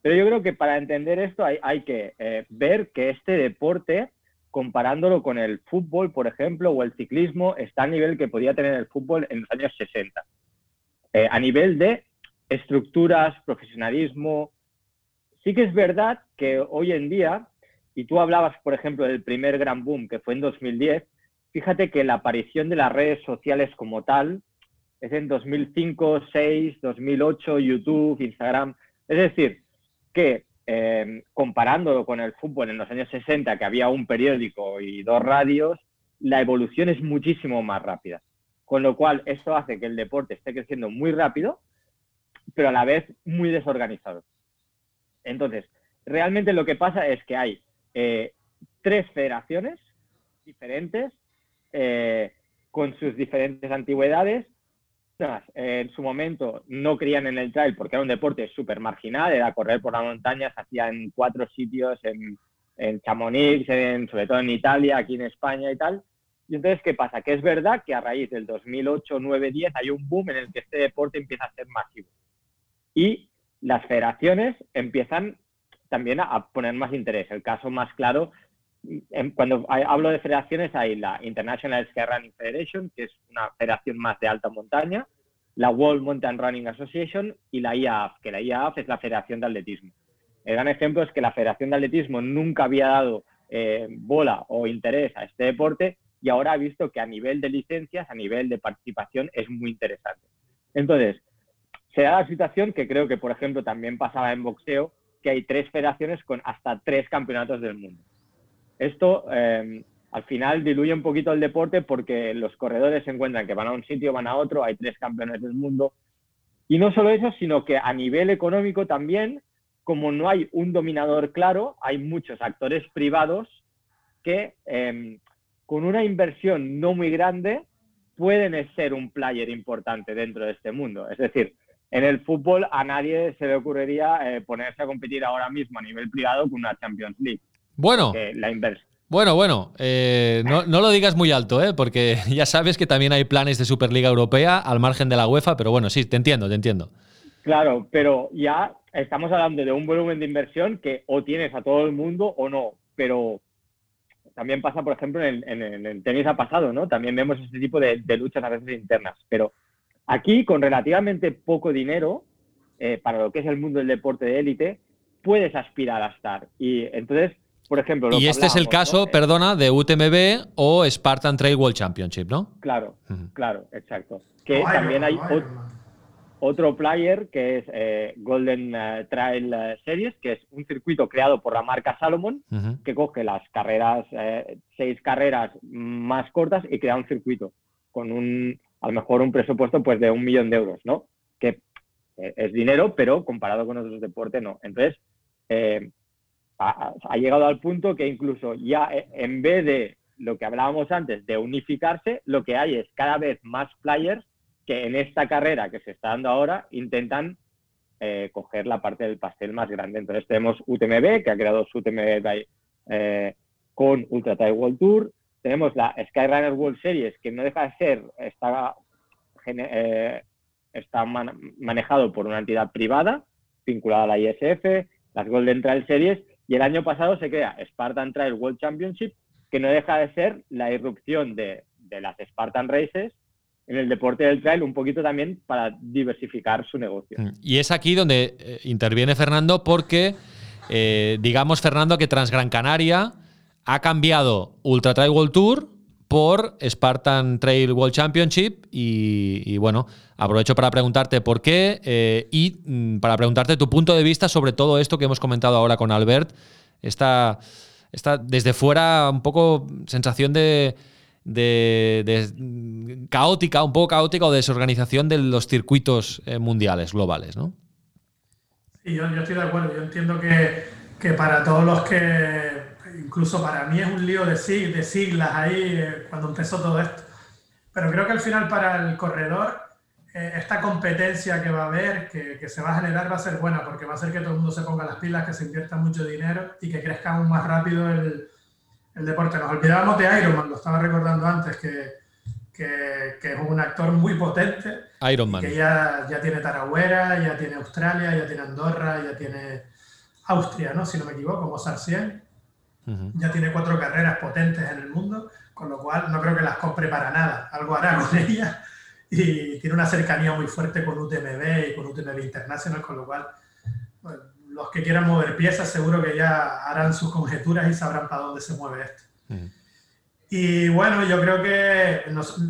Pero yo creo que para entender esto hay, hay que eh, ver que este deporte, comparándolo con el fútbol, por ejemplo, o el ciclismo, está al nivel que podía tener el fútbol en los años 60. Eh, a nivel de estructuras, profesionalismo. Sí que es verdad que hoy en día y tú hablabas, por ejemplo, del primer gran boom que fue en 2010, fíjate que la aparición de las redes sociales como tal es en 2005, 2006, 2008, YouTube, Instagram. Es decir, que eh, comparándolo con el fútbol en los años 60, que había un periódico y dos radios, la evolución es muchísimo más rápida. Con lo cual, esto hace que el deporte esté creciendo muy rápido, pero a la vez muy desorganizado. Entonces, realmente lo que pasa es que hay eh, tres federaciones diferentes eh, con sus diferentes antigüedades. Eh, en su momento no creían en el trail porque era un deporte súper marginal, era correr por la montaña, se hacía en cuatro sitios, en, en Chamonix, en, sobre todo en Italia, aquí en España y tal. Y entonces, ¿qué pasa? Que es verdad que a raíz del 2008, 9, 10 hay un boom en el que este deporte empieza a ser masivo. Y las federaciones empiezan también a, poner más interés. El caso más claro, cuando hablo de federaciones, hay la International Sky Running Federation, que es una federación más de alta montaña, la World Mountain Running Association y la IAAF, que la IAAF es la Federación de Atletismo. El gran ejemplo es que la Federación de Atletismo nunca había dado eh, bola o interés a este deporte y ahora ha visto que a nivel de licencias, a nivel de participación, es muy interesante. Entonces, se da la situación que creo que, por ejemplo, también pasaba en boxeo, que hay tres federaciones con hasta tres campeonatos del mundo. Esto eh, al final diluye un poquito el deporte porque los corredores se encuentran que van a un sitio, van a otro, hay tres campeones del mundo. Y no solo eso, sino que a nivel económico también, como no hay un dominador claro, hay muchos actores privados que em, con una inversión no muy grande pueden ser un player importante dentro de este mundo. Es decir, en el fútbol a nadie se le ocurriría eh, ponerse a competir ahora mismo a nivel privado con una Champions League. Bueno, la bueno, bueno, eh, no, lo digas muy alto, ¿eh? porque ya sabes que también hay planes de Superliga Europea al margen de la UEFA, pero bueno, sí, te entiendo, te entiendo. Claro, pero ya estamos hablando de un volumen de inversión que o tienes a todo el mundo o no, pero también pasa, por ejemplo, en, el tenis ha pasado, ¿no? También vemos este tipo de, luchas a veces internas, pero aquí con relativamente poco dinero, eh, para lo que es el mundo del deporte de élite, puedes aspirar a estar. Y entonces, por ejemplo... y este es el caso, eh, perdona, de UTMB o Spartan Trail World Championship, ¿no? Claro, claro, exacto. Que también hay otro player que es eh, Golden eh, Trail eh, Series, que es un circuito creado por la marca Salomon, que coge las carreras, seis carreras más cortas y crea un circuito con un, a lo mejor un presupuesto pues de un millón de euros, ¿no? Que es dinero, pero comparado con otros deportes no. Entonces, ha, ha, llegado al punto que incluso ya en vez de lo que hablábamos antes de unificarse, lo que hay es cada vez más players que en esta carrera que se está dando ahora intentan eh, coger la parte del pastel más grande. Entonces tenemos UTMB, que ha creado su UTMB eh, con Ultra Trail World Tour. Tenemos la Skyrunner World Series, que no deja de ser, está, eh, está manejado por una entidad privada vinculada a la ISF, las Golden Trail Series, y el año pasado se crea Spartan Trail World Championship, que no deja de ser la irrupción de, de las Spartan Races en el deporte del trail un poquito también para diversificar su negocio. Mm. Y es aquí donde eh, interviene Fernando porque, eh, digamos, Fernando, que Transgran Canaria ha cambiado Ultra Trail World Tour por Spartan Trail World Championship y, bueno, aprovecho para preguntarte por qué eh, y mm, para preguntarte tu punto de vista sobre todo esto que hemos comentado ahora con Albert, esta, esta desde fuera un poco sensación de de, caótica, un poco caótica o desorganización de los circuitos eh, mundiales, globales, ¿no? Sí, yo, estoy de acuerdo. Yo entiendo que, para todos los que, incluso para mí es un lío de, de siglas ahí eh, cuando empezó todo esto. Pero creo que al final para el corredor eh, esta competencia que va a haber, que, que, se va a generar, va a ser buena, porque va a hacer que todo el mundo se ponga las pilas, que se invierta mucho dinero y que crezca aún más rápido el, el deporte. Nos olvidábamos de Ironman, lo estaba recordando antes, que, que, es un actor muy potente. Ironman. Que ya, ya tiene Taragüera, ya tiene Australia, ya tiene Andorra, ya tiene Austria, ¿no? si no me equivoco, como 100. Ya tiene cuatro carreras potentes en el mundo, con lo cual no creo que las compre para nada. Algo hará con ellas. Y tiene una cercanía muy fuerte con UTMB y con UTMB International, con lo cual los que quieran mover piezas seguro que ya harán sus conjeturas y sabrán para dónde se mueve esto. Y bueno, yo creo que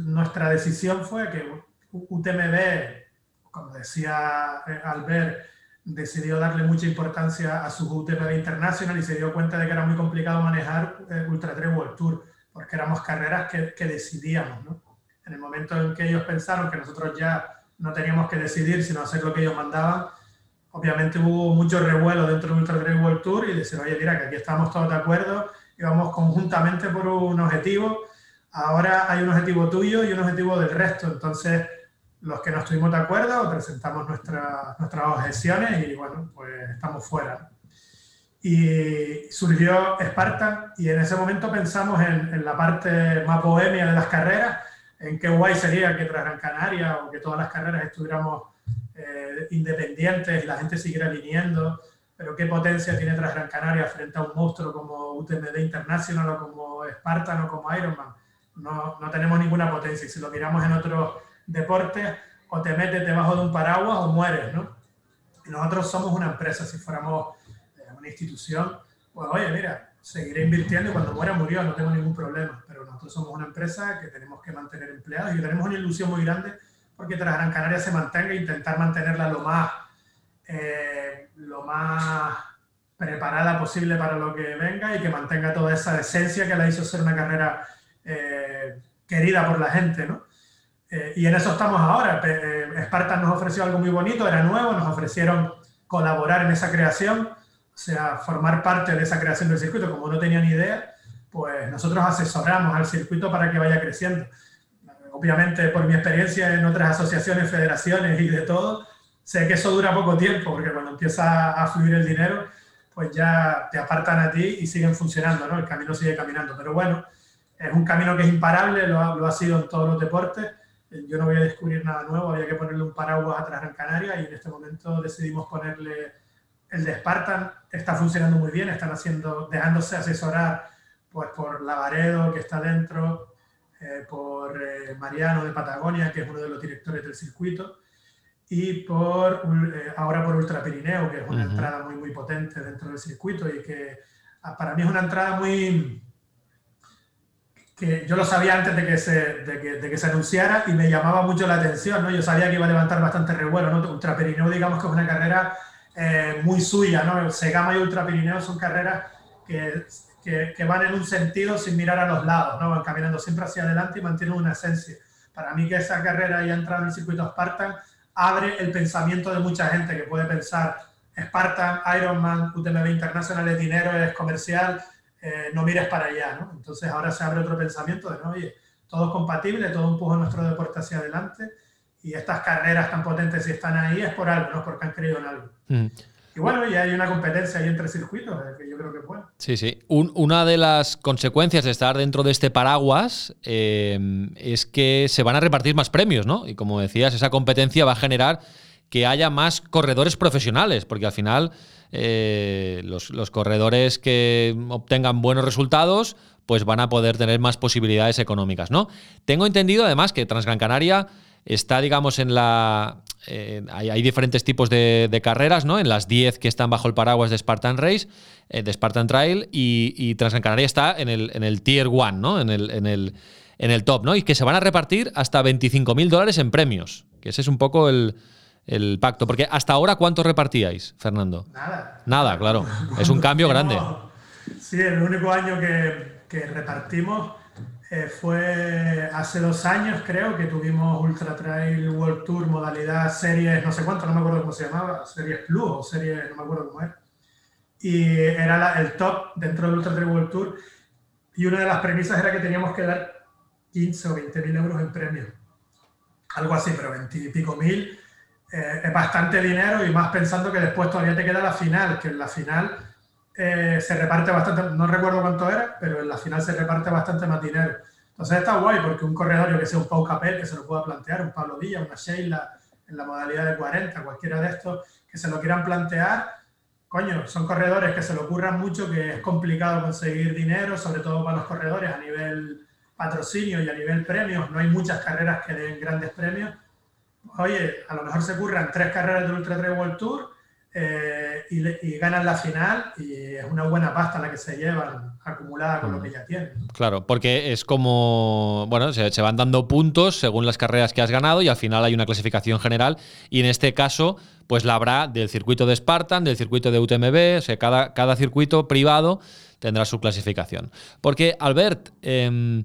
nuestra decisión fue que UTMB, como decía eh, Albert, decidió darle mucha importancia a su UTMB International y se dio cuenta de que era muy complicado manejar eh, Ultra Trail World Tour, porque éramos carreras que, que decidíamos. ¿no? En el momento en que ellos pensaron que nosotros ya no teníamos que decidir, sino hacer lo que ellos mandaban, obviamente hubo mucho revuelo dentro del Ultra Trail World Tour y decir, oye, mira, que aquí estamos todos de acuerdo y vamos conjuntamente por un objetivo. Ahora hay un objetivo tuyo y un objetivo del resto. Entonces, los que no estuvimos de acuerdo presentamos nuestras nuestras objeciones y bueno, pues estamos fuera. Y surgió Spartan y en ese momento pensamos en, en la parte más bohemia de las carreras, en qué guay sería que tras Gran Canaria o que todas las carreras estuviéramos eh, independientes, la gente siguiera viniendo, pero qué potencia tiene tras Gran Canaria frente a un monstruo como UTMB International o como Spartan o como Ironman. No, no tenemos ninguna potencia. Y si lo miramos en otros deportes, o te metes debajo de un paraguas o mueres, ¿no? Nosotros somos una empresa, si fuéramos eh, una institución, pues oye, mira, seguiré invirtiendo y cuando muera murió, no tengo ningún problema. Pero nosotros somos una empresa que tenemos que mantener empleados y tenemos una ilusión muy grande porque tras Gran Canaria se mantenga e intentar mantenerla lo más, eh, lo más preparada posible para lo que venga y que mantenga toda esa esencia que la hizo ser una carrera eh, querida por la gente, ¿no? Eh, y en eso estamos ahora. Eh, Spartan nos ofreció algo muy bonito, era nuevo, nos ofrecieron colaborar en esa creación, o sea, formar parte de esa creación del circuito, como no tenían idea, pues nosotros asesoramos al circuito para que vaya creciendo. Obviamente, por mi experiencia en otras asociaciones, federaciones y de todo, sé que eso dura poco tiempo, porque cuando empieza a fluir el dinero, pues ya te apartan a ti y siguen funcionando, ¿no? El camino sigue caminando. Pero bueno, es un camino que es imparable, lo ha, lo ha sido en todos los deportes. Yo no voy a descubrir nada nuevo, había que ponerle un paraguas atrás en Canarias y en este momento decidimos ponerle el de Spartan. Está funcionando muy bien, están haciendo, dejándose asesorar pues, por Lavaredo, que está dentro, eh, por eh, Mariano de Patagonia, que es uno de los directores del circuito, y por eh, ahora por Ultra Pirineo, que es una entrada muy, muy potente dentro del circuito y que ah, para mí es una entrada muy que yo lo sabía antes de que se, de que, de que se anunciara y me llamaba mucho la atención, ¿no? Yo sabía que iba a levantar bastante revuelo, ¿no? Ultra Pirineo, digamos que es una carrera muy suya, ¿no? Segama y Ultra Pirineo son carreras que que, van en un sentido sin mirar a los lados, ¿no? van caminando siempre hacia adelante y mantienen una esencia. Para mí que esa carrera haya entrado en el circuito Spartan abre el pensamiento de mucha gente que puede pensar Spartan, Ironman, UTMB Internacional es dinero, es comercial, eh, no mires para allá. ¿no? Entonces ahora se abre otro pensamiento de, no, oye, todo es compatible, todo empuja nuestro deporte hacia adelante y estas carreras tan potentes si están ahí es por algo, no porque han creído en algo. Mm. Y bueno, ya hay una competencia ahí entre circuitos, eh, que yo creo que es bueno. Sí, sí. una de las consecuencias de estar dentro de este paraguas eh, es que se van a repartir más premios, ¿no? Y como decías, esa competencia va a generar que haya más corredores profesionales, porque al final eh, los, corredores que obtengan buenos resultados pues van a poder tener más posibilidades económicas, ¿no? Tengo entendido además que Transgran Canaria está, digamos, en la, eh, hay, diferentes tipos de, carreras, ¿no? En las 10 que están bajo el paraguas de Spartan Race, eh, de Spartan Trail, y, y Canaria está en el, en el Tier 1, ¿no? En el, en, el, en el top, ¿no? Y que se van a repartir hasta 25.000 dólares en premios, que ese es un poco el, pacto. Porque hasta ahora, ¿cuánto repartíais, Fernando? Nada. Nada, claro. Es un cambio grande. Sí, el único año que, que repartimos eh, fue hace dos años, creo, que tuvimos Ultra Trail World Tour modalidad series, no sé cuánto, no me acuerdo cómo se llamaba, series Plus o series, no me acuerdo cómo era. Y era el top dentro del Ultra Trail World Tour. Y una de las premisas era que teníamos que dar 15 o 20 mil euros en premio. Algo así, pero 20 y pico mil eh, es bastante dinero y más pensando que después todavía te queda la final, que en la final eh, se reparte bastante, no recuerdo cuánto era, pero en la final se reparte bastante más dinero. Entonces está guay porque un corredor, que sea un Pau Capel, que se lo pueda plantear, un Pablo Villa, una Sheila en la modalidad de 40, cualquiera de estos que se lo quieran plantear, coño, son corredores que se le ocurran mucho, que es complicado conseguir dinero, sobre todo para los corredores a nivel patrocinio y a nivel premios. No hay muchas carreras que den grandes premios. Oye, a lo mejor se ocurran tres carreras del Ultra Trail World Tour eh, y, ganan la final y es una buena pasta la que se llevan acumulada con lo que ya tienen. Claro, porque es como, bueno, se, van dando puntos según las carreras que has ganado y al final hay una clasificación general y en este caso pues la habrá del circuito de Spartan, del circuito de UTMB, o sea, cada, cada circuito privado tendrá su clasificación. Porque, Albert, em,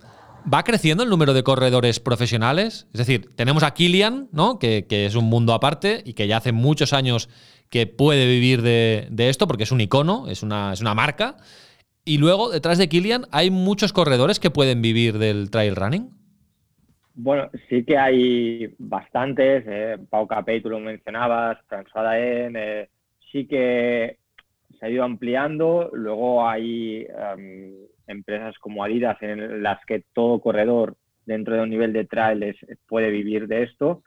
¿Va creciendo el número de corredores profesionales? Es decir, tenemos a Kilian, ¿no? Que, es un mundo aparte y que ya hace muchos años que puede vivir de, esto porque es un icono, es una, es una marca. Y luego, detrás de Kilian, ¿hay muchos corredores que pueden vivir del trail running? Bueno, sí que hay bastantes. Eh, Pau Capey, tú lo mencionabas, François Daen, eh, sí que se ha ido ampliando. Luego hay em, empresas como Adidas en las que todo corredor dentro de un nivel de trail puede vivir de esto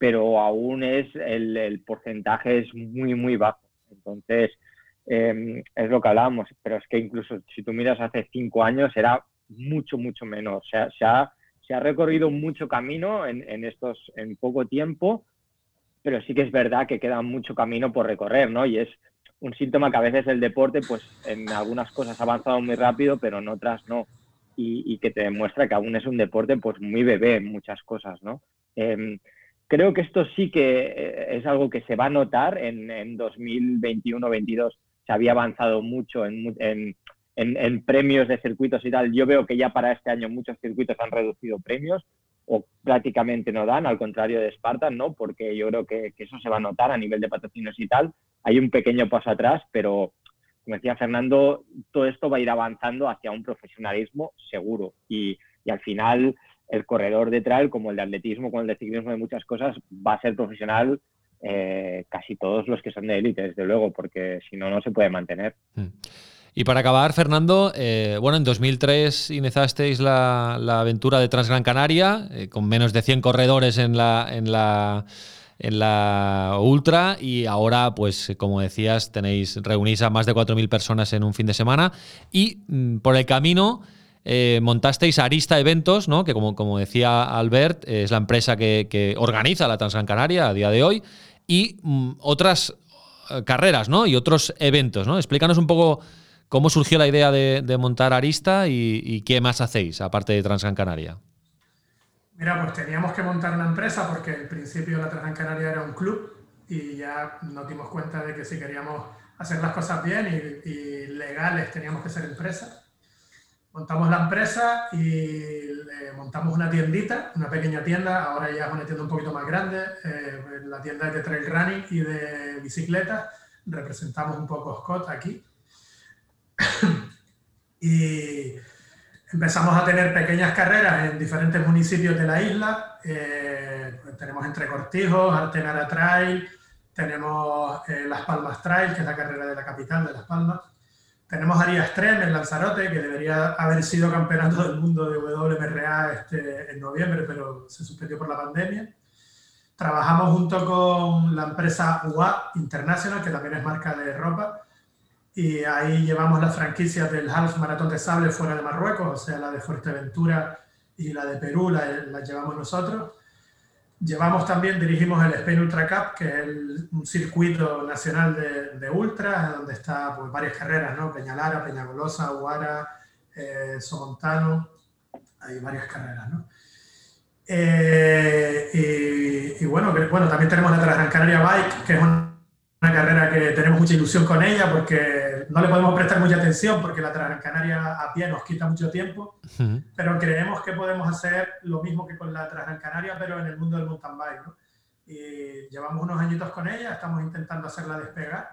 pero aún es el, porcentaje es muy, muy bajo. Entonces, em, es lo que hablábamos, pero es que incluso si tú miras hace cinco años era mucho, mucho menos. O sea, se ha, se ha recorrido mucho camino en, en, estos, en poco tiempo, pero sí que es verdad que queda mucho camino por recorrer, ¿no? Y es un síntoma que a veces el deporte, pues en algunas cosas ha avanzado muy rápido, pero en otras no. Y, que te demuestra que aún es un deporte, pues muy bebé en muchas cosas, ¿no? Eh, Creo que esto sí que eh, es algo que se va a notar en, 2021-22. O se había avanzado mucho en, en, en, premios de circuitos y tal. Yo veo que ya para este año muchos circuitos han reducido premios o prácticamente no dan, al contrario de Spartan, ¿no? Porque yo creo que, que, eso se va a notar a nivel de patrocinios y tal. Hay un pequeño paso atrás, pero como decía Fernando, todo esto va a ir avanzando hacia un profesionalismo seguro y, y al final el corredor de trail, como el de atletismo, como el de ciclismo, de muchas cosas, va a ser profesional eh, casi todos los que son de élite, desde luego, porque si no, no se puede mantener. Mm. Y para acabar, Fernando, eh, bueno, en 2003 iniciasteis la, aventura de Transgran Canaria, eh, con menos de 100 corredores en la, en la, en la Ultra, y ahora, pues, como decías, tenéis, reunís a más de 4.000 personas en un fin de semana, y mm, por el camino eh, montasteis Arista Eventos, ¿no? que como, como decía Albert, es la empresa que, organiza la Transgran Canaria a día de hoy, y mm, otras eh, carreras ¿no? y otros eventos. ¿no? Explícanos un poco cómo surgió la idea de, montar Arista y, qué más hacéis, aparte de Transgran Canaria. Mira, pues teníamos que montar una empresa porque en principio la Transgran Canaria era un club y ya nos dimos cuenta de que si queríamos hacer las cosas bien y, y legales teníamos que ser empresa. Montamos la empresa y montamos una tiendita, una pequeña tienda, ahora ya es una tienda un poquito más grande, eh, la tienda es de trail running y de bicicletas, representamos un poco Scott aquí. y empezamos a tener pequeñas carreras en diferentes municipios de la isla, eh, tenemos entre Cortijos, Artenara Trail, tenemos eh, Las Palmas Trail, que es la carrera de la capital de Las Palmas, tenemos Arias Tren en Lanzarote, que debería haber sido campeonato del mundo de WMRA este, en noviembre, pero se suspendió por la pandemia. Trabajamos junto con la empresa UA International, que también es marca de ropa, y ahí llevamos las franquicias del Half Maratón de Sable fuera de Marruecos, o sea, la de Fuerteventura y la de Perú las la llevamos nosotros. Llevamos también, dirigimos el Spain Ultra Cup, que es un circuito nacional de, de ultras, donde está pues, varias carreras, ¿no? Peñalara, Peñagolosa, Huara, eh, Somontano, hay varias carreras, ¿no? Eh, y, bueno, bueno, también tenemos la Transgran Canaria Bike, que es una una carrera que tenemos mucha ilusión con ella porque no le podemos prestar mucha atención porque la Transgran Canaria a pie nos quita mucho tiempo, pero creemos que podemos hacer lo mismo que con la Transgran Canaria, pero en el mundo del mountain bike. ¿no? Y llevamos unos añitos con ella, estamos intentando hacerla despegar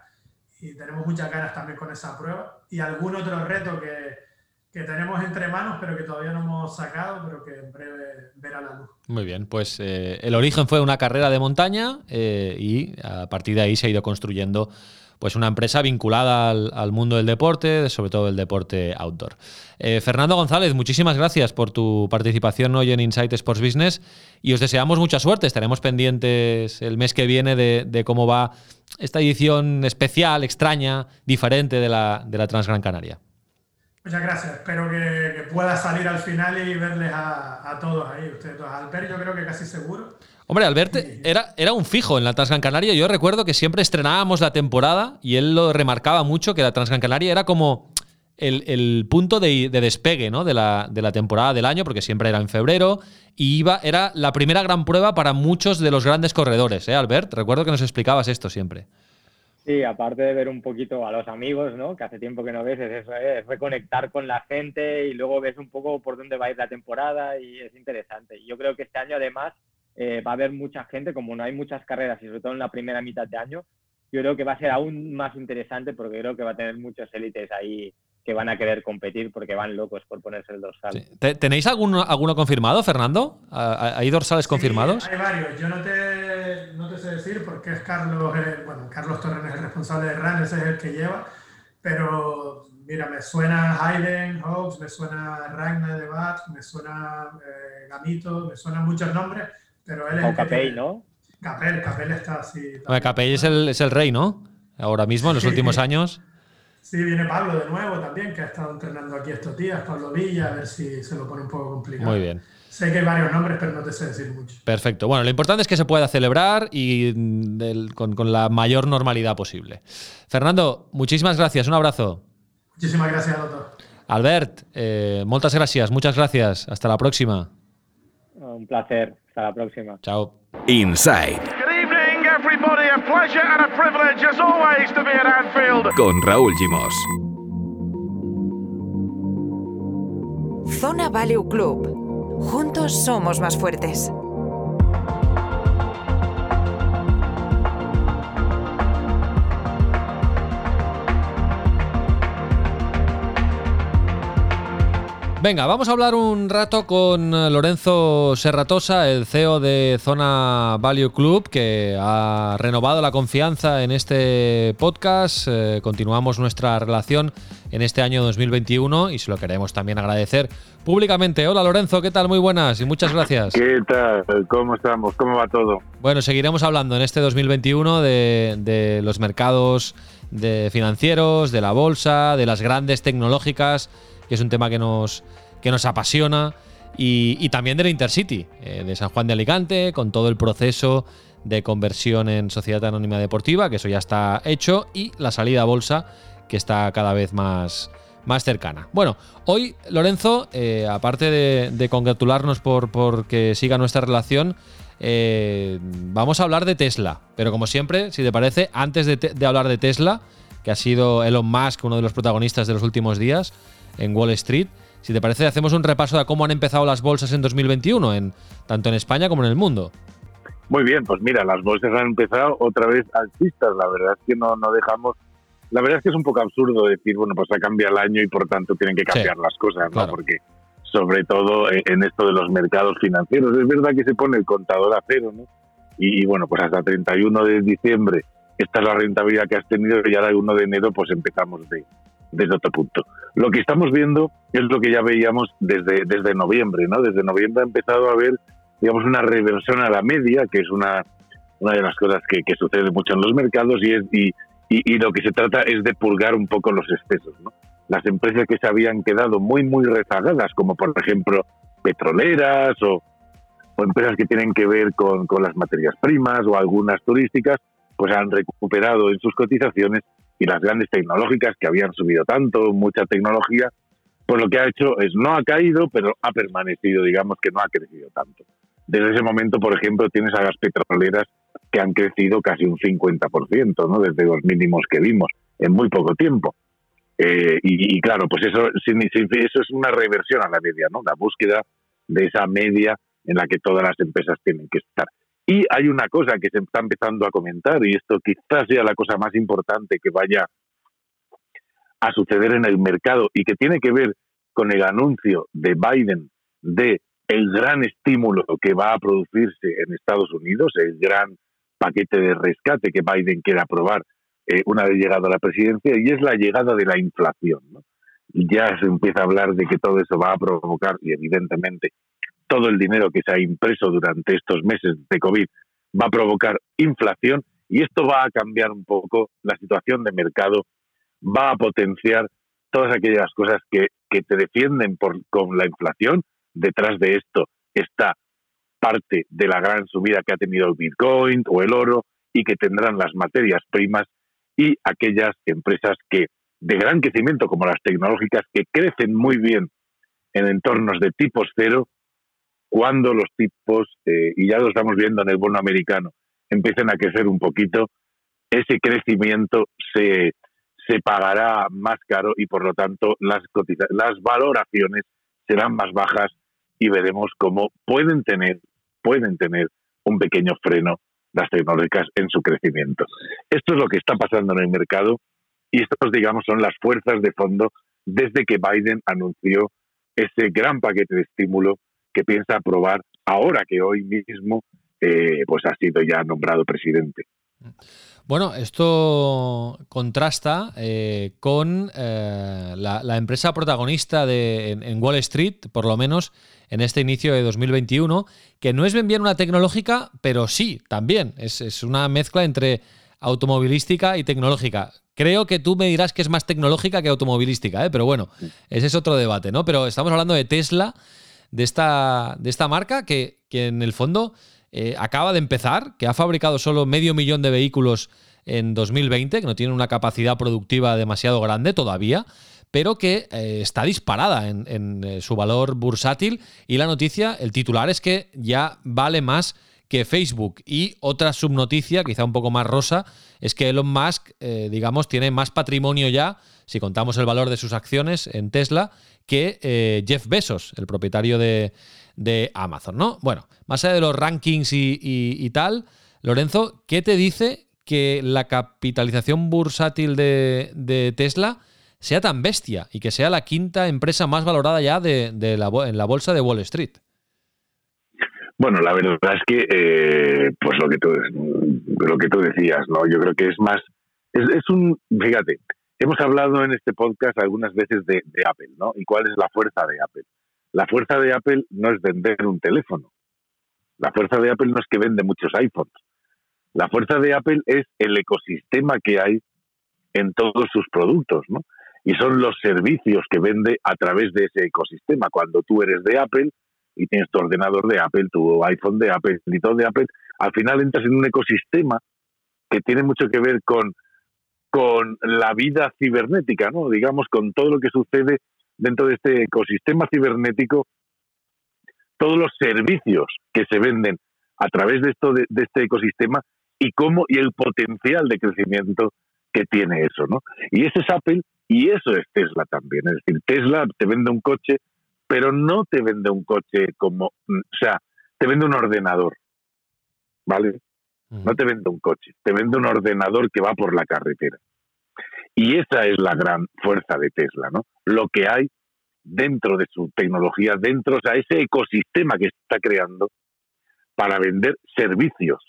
y tenemos muchas ganas también con esa prueba. Y algún otro reto que, que tenemos entre manos, pero que todavía no hemos sacado, pero que en breve verá la luz. Muy bien, pues eh, el origen fue una carrera de montaña eh, y a partir de ahí se ha ido construyendo pues una empresa vinculada al, mundo del deporte, sobre todo el deporte outdoor. Eh, Fernando González, muchísimas gracias por tu participación hoy en Insight Sports Business y os deseamos mucha suerte. Estaremos pendientes el mes que viene de, cómo va esta edición especial, extraña, diferente de la, de la Transgran Canaria. Muchas gracias. Espero que, pueda salir al final y verles a, todos ahí. Ustedes. Albert, yo creo que casi seguro. Hombre, Albert era, era un fijo en la Transgran Canaria. Yo recuerdo que siempre estrenábamos la temporada y él lo remarcaba mucho que la Transgran Canaria era como el, punto de, despegue ¿no? de, la, de, la, temporada del año, porque siempre era en febrero, y iba, era la primera gran prueba para muchos de los grandes corredores, ¿eh, Albert? Recuerdo que nos explicabas esto siempre. Sí, aparte de ver un poquito a los amigos, ¿no? Que hace tiempo que no ves, es eso, ¿eh? es reconectar con la gente y luego ves un poco por dónde va a ir la temporada y es interesante. Yo creo que este año además eh, va a haber mucha gente, como no hay muchas carreras y sobre todo en la primera mitad de año, yo creo que va a ser aún más interesante porque creo que va a tener muchos élites ahí que van a querer competir porque van locos por ponerse el dorsal. ¿Tenéis alguno, alguno confirmado, Fernando? ¿Hay dorsales confirmados? Hay varios. Yo no te, no te sé decir porque es Carlos, eh, bueno, Carlos Torres es el responsable de RAN, ese es el que lleva, pero mira, me suena Hayden Hawks, me suena Ragnar de Bat, me suena eh, Gamito, me suenan muchos nombres, pero él es... O Capel, ¿no? Capel, Capel está así. Capel es el, es el rey, ¿no? Ahora mismo, en los últimos años. Sí, viene Pablo de nuevo también, que ha estado entrenando aquí estos días, Pablo Villa, a ver si se lo pone un poco complicado. Muy bien. Sé que hay varios nombres, pero no te sé decir mucho. Perfecto. Bueno, lo importante es que se pueda celebrar y mm, con, la mayor normalidad posible. Fernando, muchísimas gracias. Un abrazo. Muchísimas gracias a todos. Albert, eh, muchas gracias. Muchas gracias. Hasta la próxima. Un placer. Hasta la próxima. Chao. Inside. Pleasure and a privilege as always to be at Anfield. Con Raúl Gimos. Zona Value Club. Juntos somos más fuertes. Venga, vamos a hablar un rato con eh, Lorenzo Serratosa, el CEO de Zona Value Club, que ha renovado la confianza en este podcast. Eh, continuamos nuestra relación en este año 2021 y se lo queremos también agradecer públicamente. Hola Lorenzo, ¿qué tal? Muy buenas y muchas gracias. ¿Qué tal? ¿Cómo estamos? ¿Cómo va todo? Bueno, seguiremos hablando en este 2021 de, de los mercados de financieros, de la bolsa, de las grandes tecnológicas que es un tema que nos, que nos apasiona, y, y también del Intercity, eh, de San Juan de Alicante, con todo el proceso de conversión en Sociedad Anónima Deportiva, que eso ya está hecho, y la salida a bolsa, que está cada vez más, más cercana. Bueno, hoy, Lorenzo, eh, aparte de, congratularnos por, que siga nuestra relación, eh, vamos a hablar de Tesla. Pero como siempre, si te parece, antes de, te- de hablar de Tesla, que ha sido Elon Musk uno de los protagonistas de los últimos días en Wall Street, si te parece, hacemos un repaso de cómo han empezado las bolsas en 2021, en, tanto en España como en el mundo. Muy bien, pues mira, las bolsas han empezado otra vez alcistas. La verdad es que no, no dejamos. La verdad es que es un poco absurdo decir, bueno, pues ha cambiado el año y por tanto tienen que cambiar Sí, las cosas, ¿no? claro. Porque sobre todo en en esto de los mercados financieros, es verdad que se pone el contador a cero, ¿no? Y, y bueno, pues hasta 31 de diciembre esta es la rentabilidad que has tenido y ahora el 1 de enero pues empezamos de, desde otro punto. Lo que estamos viendo es lo que ya veíamos desde, desde noviembre, ¿no? Desde noviembre ha empezado a haber, digamos, una reversión a la media, que es una, una de las cosas que, sucede mucho en los mercados y, es, y, y lo que se trata es de purgar un poco los excesos, ¿no? Las empresas que se habían quedado muy, muy rezagadas, como por ejemplo petroleras o, o empresas que tienen que ver con, con las materias primas o algunas turísticas, pues han recuperado en sus cotizaciones y las grandes tecnológicas que habían subido tanto, mucha tecnología, pues lo que ha hecho es no ha caído, pero ha permanecido, digamos que no ha crecido tanto. Desde ese momento, por ejemplo, tienes a las petroleras que han crecido casi un 50%, ¿no? Desde los mínimos que vimos en muy poco tiempo. Eh, y, claro, pues eso, eso es una reversión a la media, ¿no? La búsqueda de esa media en la que todas las empresas tienen que estar. Y hay una cosa que se está empezando a comentar, y esto quizás sea la cosa más importante que vaya a suceder en el mercado y que tiene que ver con el anuncio de Biden de el gran estímulo que va a producirse en Estados Unidos, el gran paquete de rescate que Biden quiere aprobar eh, una vez llegado a la presidencia, y es la llegada de la inflación. Y ya se empieza a hablar de que todo eso va a provocar, y evidentemente todo el dinero que se ha impreso durante estos meses de COVID va a provocar inflación, y esto va a cambiar un poco la situación de mercado, va a potenciar todas aquellas cosas que, que te defienden por, con la inflación. Detrás de esto está parte de la gran subida que ha tenido el Bitcoin o el oro y que tendrán las materias primas y aquellas empresas que de gran crecimiento como las tecnológicas que crecen muy bien en entornos de tipos cero cuando los tipos, eh, y ya lo estamos viendo en el bono americano, empiecen a crecer un poquito, ese crecimiento se, se pagará más caro y por lo tanto las, las valoraciones serán más bajas y veremos cómo pueden tener, pueden tener un pequeño freno las tecnológicas en su crecimiento. Esto es lo que está pasando en el mercado y estos, digamos, son las fuerzas de fondo desde que Biden anunció ese gran paquete de estímulo que piensa aprobar ahora que hoy mismo eh, pues ha sido ya nombrado presidente. Bueno, esto contrasta eh, con eh, la, empresa protagonista de, en, en Wall Street, por lo menos en este inicio de 2021, que no es bien bien una tecnológica, pero sí, también. Es, es una mezcla entre automovilística y tecnológica. Creo que tú me dirás que es más tecnológica que automovilística, ¿eh? pero bueno, ese es otro debate, ¿no? Pero estamos hablando de Tesla, de esta, de esta marca que, que en el fondo eh, acaba de empezar, que ha fabricado solo medio millón de vehículos en 2020, que no tiene una capacidad productiva demasiado grande todavía, pero que eh, está disparada en, en, eh, su valor bursátil. Y la noticia, el titular es que ya vale más que Facebook. Y otra subnoticia, quizá un poco más rosa, es que Elon Musk, digamos, tiene más patrimonio ya, si contamos el valor de sus acciones en Tesla, que eh, Jeff Bezos, el propietario de, Amazon, ¿no? Bueno, más allá de los rankings y, tal, Lorenzo, ¿qué te dice que la capitalización bursátil de, de Tesla sea tan bestia y que sea la quinta empresa más valorada ya de, la, en la bolsa de Wall Street. Bueno, la verdad es que, eh, pues lo que tú lo que tú decías, no, yo creo que es más, es, un, fíjate, hemos hablado en este podcast algunas veces de, Apple, ¿no? ¿Y cuál es la fuerza de Apple? La fuerza de Apple no es vender un teléfono. La fuerza de Apple no es que vende muchos iPhones. La fuerza de Apple es el ecosistema que hay en todos sus productos, ¿no? y son los servicios que vende a través de ese ecosistema. Cuando tú eres de Apple y tienes tu ordenador de Apple, tu iPhone de Apple, y todo de Apple, al final entras en un ecosistema que tiene mucho que ver con, con la vida cibernética, ¿no? Digamos, con todo lo que sucede dentro de este ecosistema cibernético, todos los servicios que se venden a través de esto de, este ecosistema y cómo y el potencial de crecimiento que tiene eso, ¿no? Y ese es Apple y eso es Tesla también. Es decir, Tesla te vende un coche, pero no te vende un coche como, o sea, te vende un ordenador, ¿vale? No te vende un coche, te vende un ordenador que va por la carretera. Y esa es la gran fuerza de Tesla, ¿no? Lo que hay dentro de su tecnología, dentro, o sea, ese ecosistema que está creando para vender servicios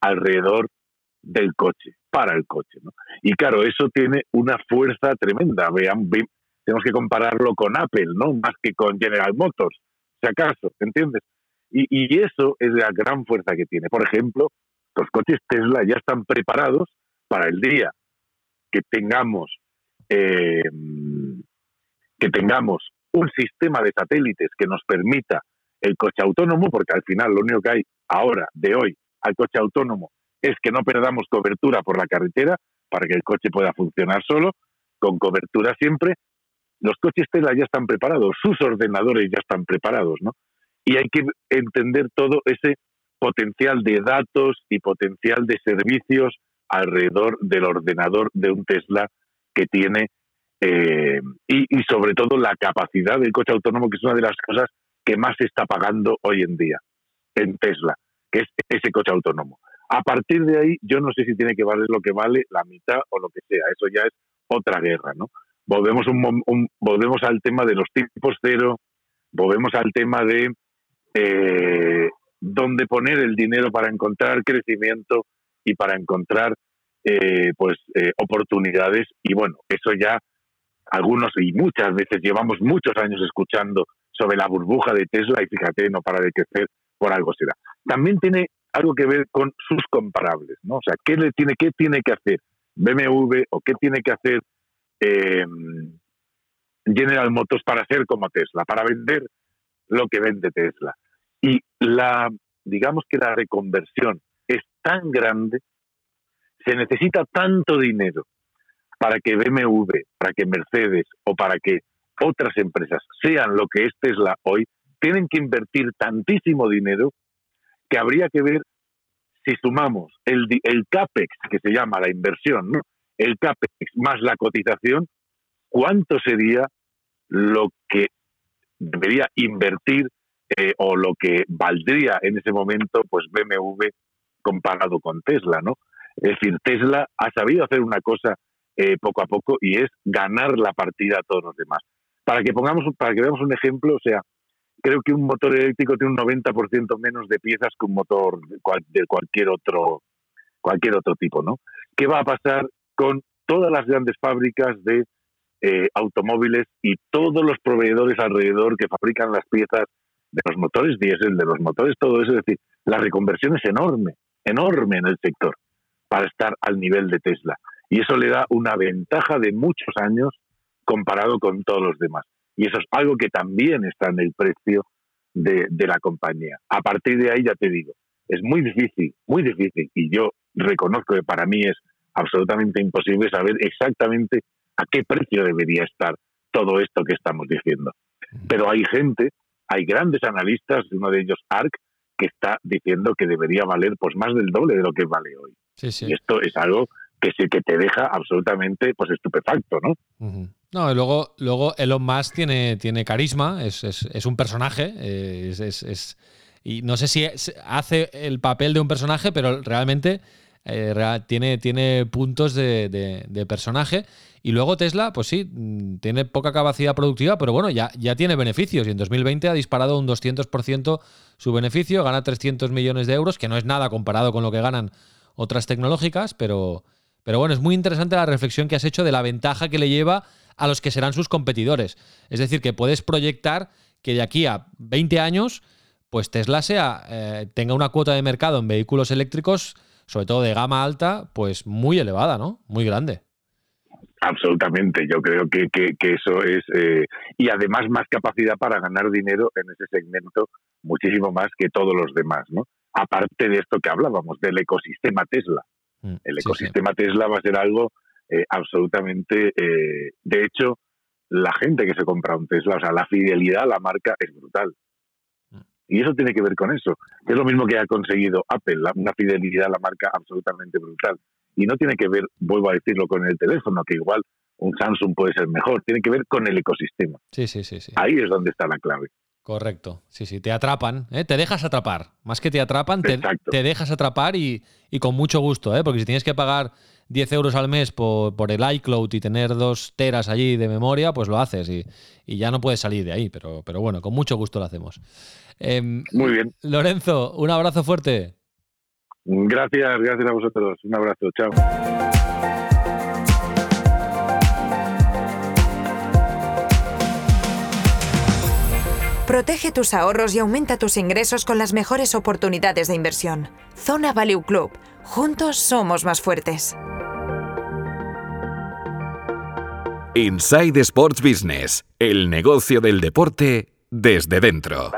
alrededor del coche, para el coche. ¿no? Y claro, eso tiene una fuerza tremenda. Vean, tenemos que compararlo con Apple, ¿no? Más que con General Motors, si acaso, ¿entiendes? Y, y eso es la gran fuerza que tiene. Por ejemplo, los coches Tesla ya están preparados para el día que tengamos eh, que tengamos un sistema de satélites que nos permita el coche autónomo, porque al final lo único que hay ahora, de hoy, al coche autónomo es que no perdamos cobertura por la carretera para que el coche pueda funcionar solo, con cobertura siempre. Los coches Tesla ya están preparados, sus ordenadores ya están preparados, ¿no? Y hay que entender todo ese potencial de datos y potencial de servicios alrededor del ordenador de un Tesla que tiene eh, y, sobre todo la capacidad del coche autónomo, que es una de las cosas que más se está pagando hoy en día en Tesla, que es ese coche autónomo. A partir de ahí, yo no sé si tiene que valer lo que vale, la mitad o lo que sea. Eso ya es otra guerra, ¿no? Volvemos, un, volvemos al tema de los tipos cero, volvemos al tema de eh, dónde poner el dinero para encontrar crecimiento y para encontrar eh, pues eh, oportunidades. Y bueno, eso ya algunos y muchas veces llevamos muchos años escuchando sobre la burbuja de Tesla y fíjate, no para de crecer, por algo será. También tiene algo que ver con sus comparables, ¿no? O sea, ¿qué, le tiene, qué tiene que hacer BMW o qué tiene que hacer eh, General Motors para ser como Tesla, para vender lo que vende Tesla? Y la, digamos que la reconversión es tan grande, se necesita tanto dinero para que BMW, para que Mercedes o para que otras empresas sean lo que es Tesla hoy, tienen que invertir tantísimo dinero que habría que ver si sumamos el, el CAPEX, que se llama la inversión, ¿no? el CAPEX más la cotización, ¿cuánto sería lo que debería invertir eh, o lo que valdría en ese momento pues BMW comparado con Tesla, ¿no? Es decir, Tesla ha sabido hacer una cosa eh, poco a poco y es ganar la partida a todos los demás. Para que pongamos, para que veamos un ejemplo, o sea, creo que un motor eléctrico tiene un 90% menos de piezas que un motor de cualquier otro cualquier otro tipo, ¿no? ¿Qué va a pasar con todas las grandes fábricas de eh, automóviles y todos los proveedores alrededor que fabrican las piezas de los motores diésel, de los motores, todo eso? Es decir, la reconversión es enorme, enorme en el sector para estar al nivel de Tesla. Y eso le da una ventaja de muchos años comparado con todos los demás. Y eso es algo que también está en el precio de, la compañía. A partir de ahí, ya te digo, es muy difícil, muy difícil, y yo reconozco que para mí es absolutamente imposible saber exactamente a qué precio debería estar todo esto que estamos diciendo. Pero hay gente, hay grandes analistas, uno de ellos ARC, que está diciendo que debería valer pues más del doble de lo que vale hoy. Y esto es algo que sí que te deja absolutamente pues estupefacto, ¿no? No, y luego, luego Elon Musk tiene, tiene carisma, es, es, un personaje, eh, es, y no sé si hace el papel de un personaje, pero realmente eh, tiene, tiene puntos de, personaje. Y luego Tesla, pues sí, mm, tiene poca capacidad productiva, pero bueno, ya, ya tiene beneficios. Y en 2020 ha disparado un 200% su beneficio, gana 300 millones de euros, que no es nada comparado con lo que ganan otras tecnológicas, pero, pero bueno, es muy interesante la reflexión que has hecho de la ventaja que le lleva a los que serán sus competidores. Es decir, que puedes proyectar que de aquí a 20 años, pues Tesla sea, eh, tenga una cuota de mercado en vehículos eléctricos, sobre todo de gama alta, pues muy elevada, ¿no? Muy grande. Absolutamente, yo creo que, que, eso es, eh, y además más capacidad para ganar dinero en ese segmento, muchísimo más que todos los demás, ¿no? Aparte de esto que hablábamos, del ecosistema Tesla. Mm, El ecosistema Tesla va a ser algo eh, absolutamente. Eh, de hecho, la gente que se compra un Tesla, o sea, la fidelidad a la marca es brutal. Y eso tiene que ver con eso. Es lo mismo que ha conseguido Apple, una fidelidad a la marca absolutamente brutal. Y no tiene que ver, vuelvo a decirlo, con el teléfono, que igual un Samsung puede ser mejor, tiene que ver con el ecosistema. Sí, sí, sí. sí. Ahí es donde está la clave. Correcto, sí, sí, te atrapan, ¿eh? te dejas atrapar. Más que te atrapan, te, te dejas atrapar y, y, con mucho gusto, ¿eh? porque si tienes que pagar 10 euros al mes por, por, el iCloud y tener dos teras allí de memoria, pues lo haces y, y, ya no puedes salir de ahí, pero, pero bueno, con mucho gusto lo hacemos. Em, Muy bien. Lorenzo, un abrazo fuerte. Gracias, gracias a vosotros. Un abrazo, chao. Protege tus ahorros y aumenta tus ingresos con las mejores oportunidades de inversión. Zona Value Club. Juntos somos más fuertes. Inside Sports Business. El negocio del deporte desde dentro.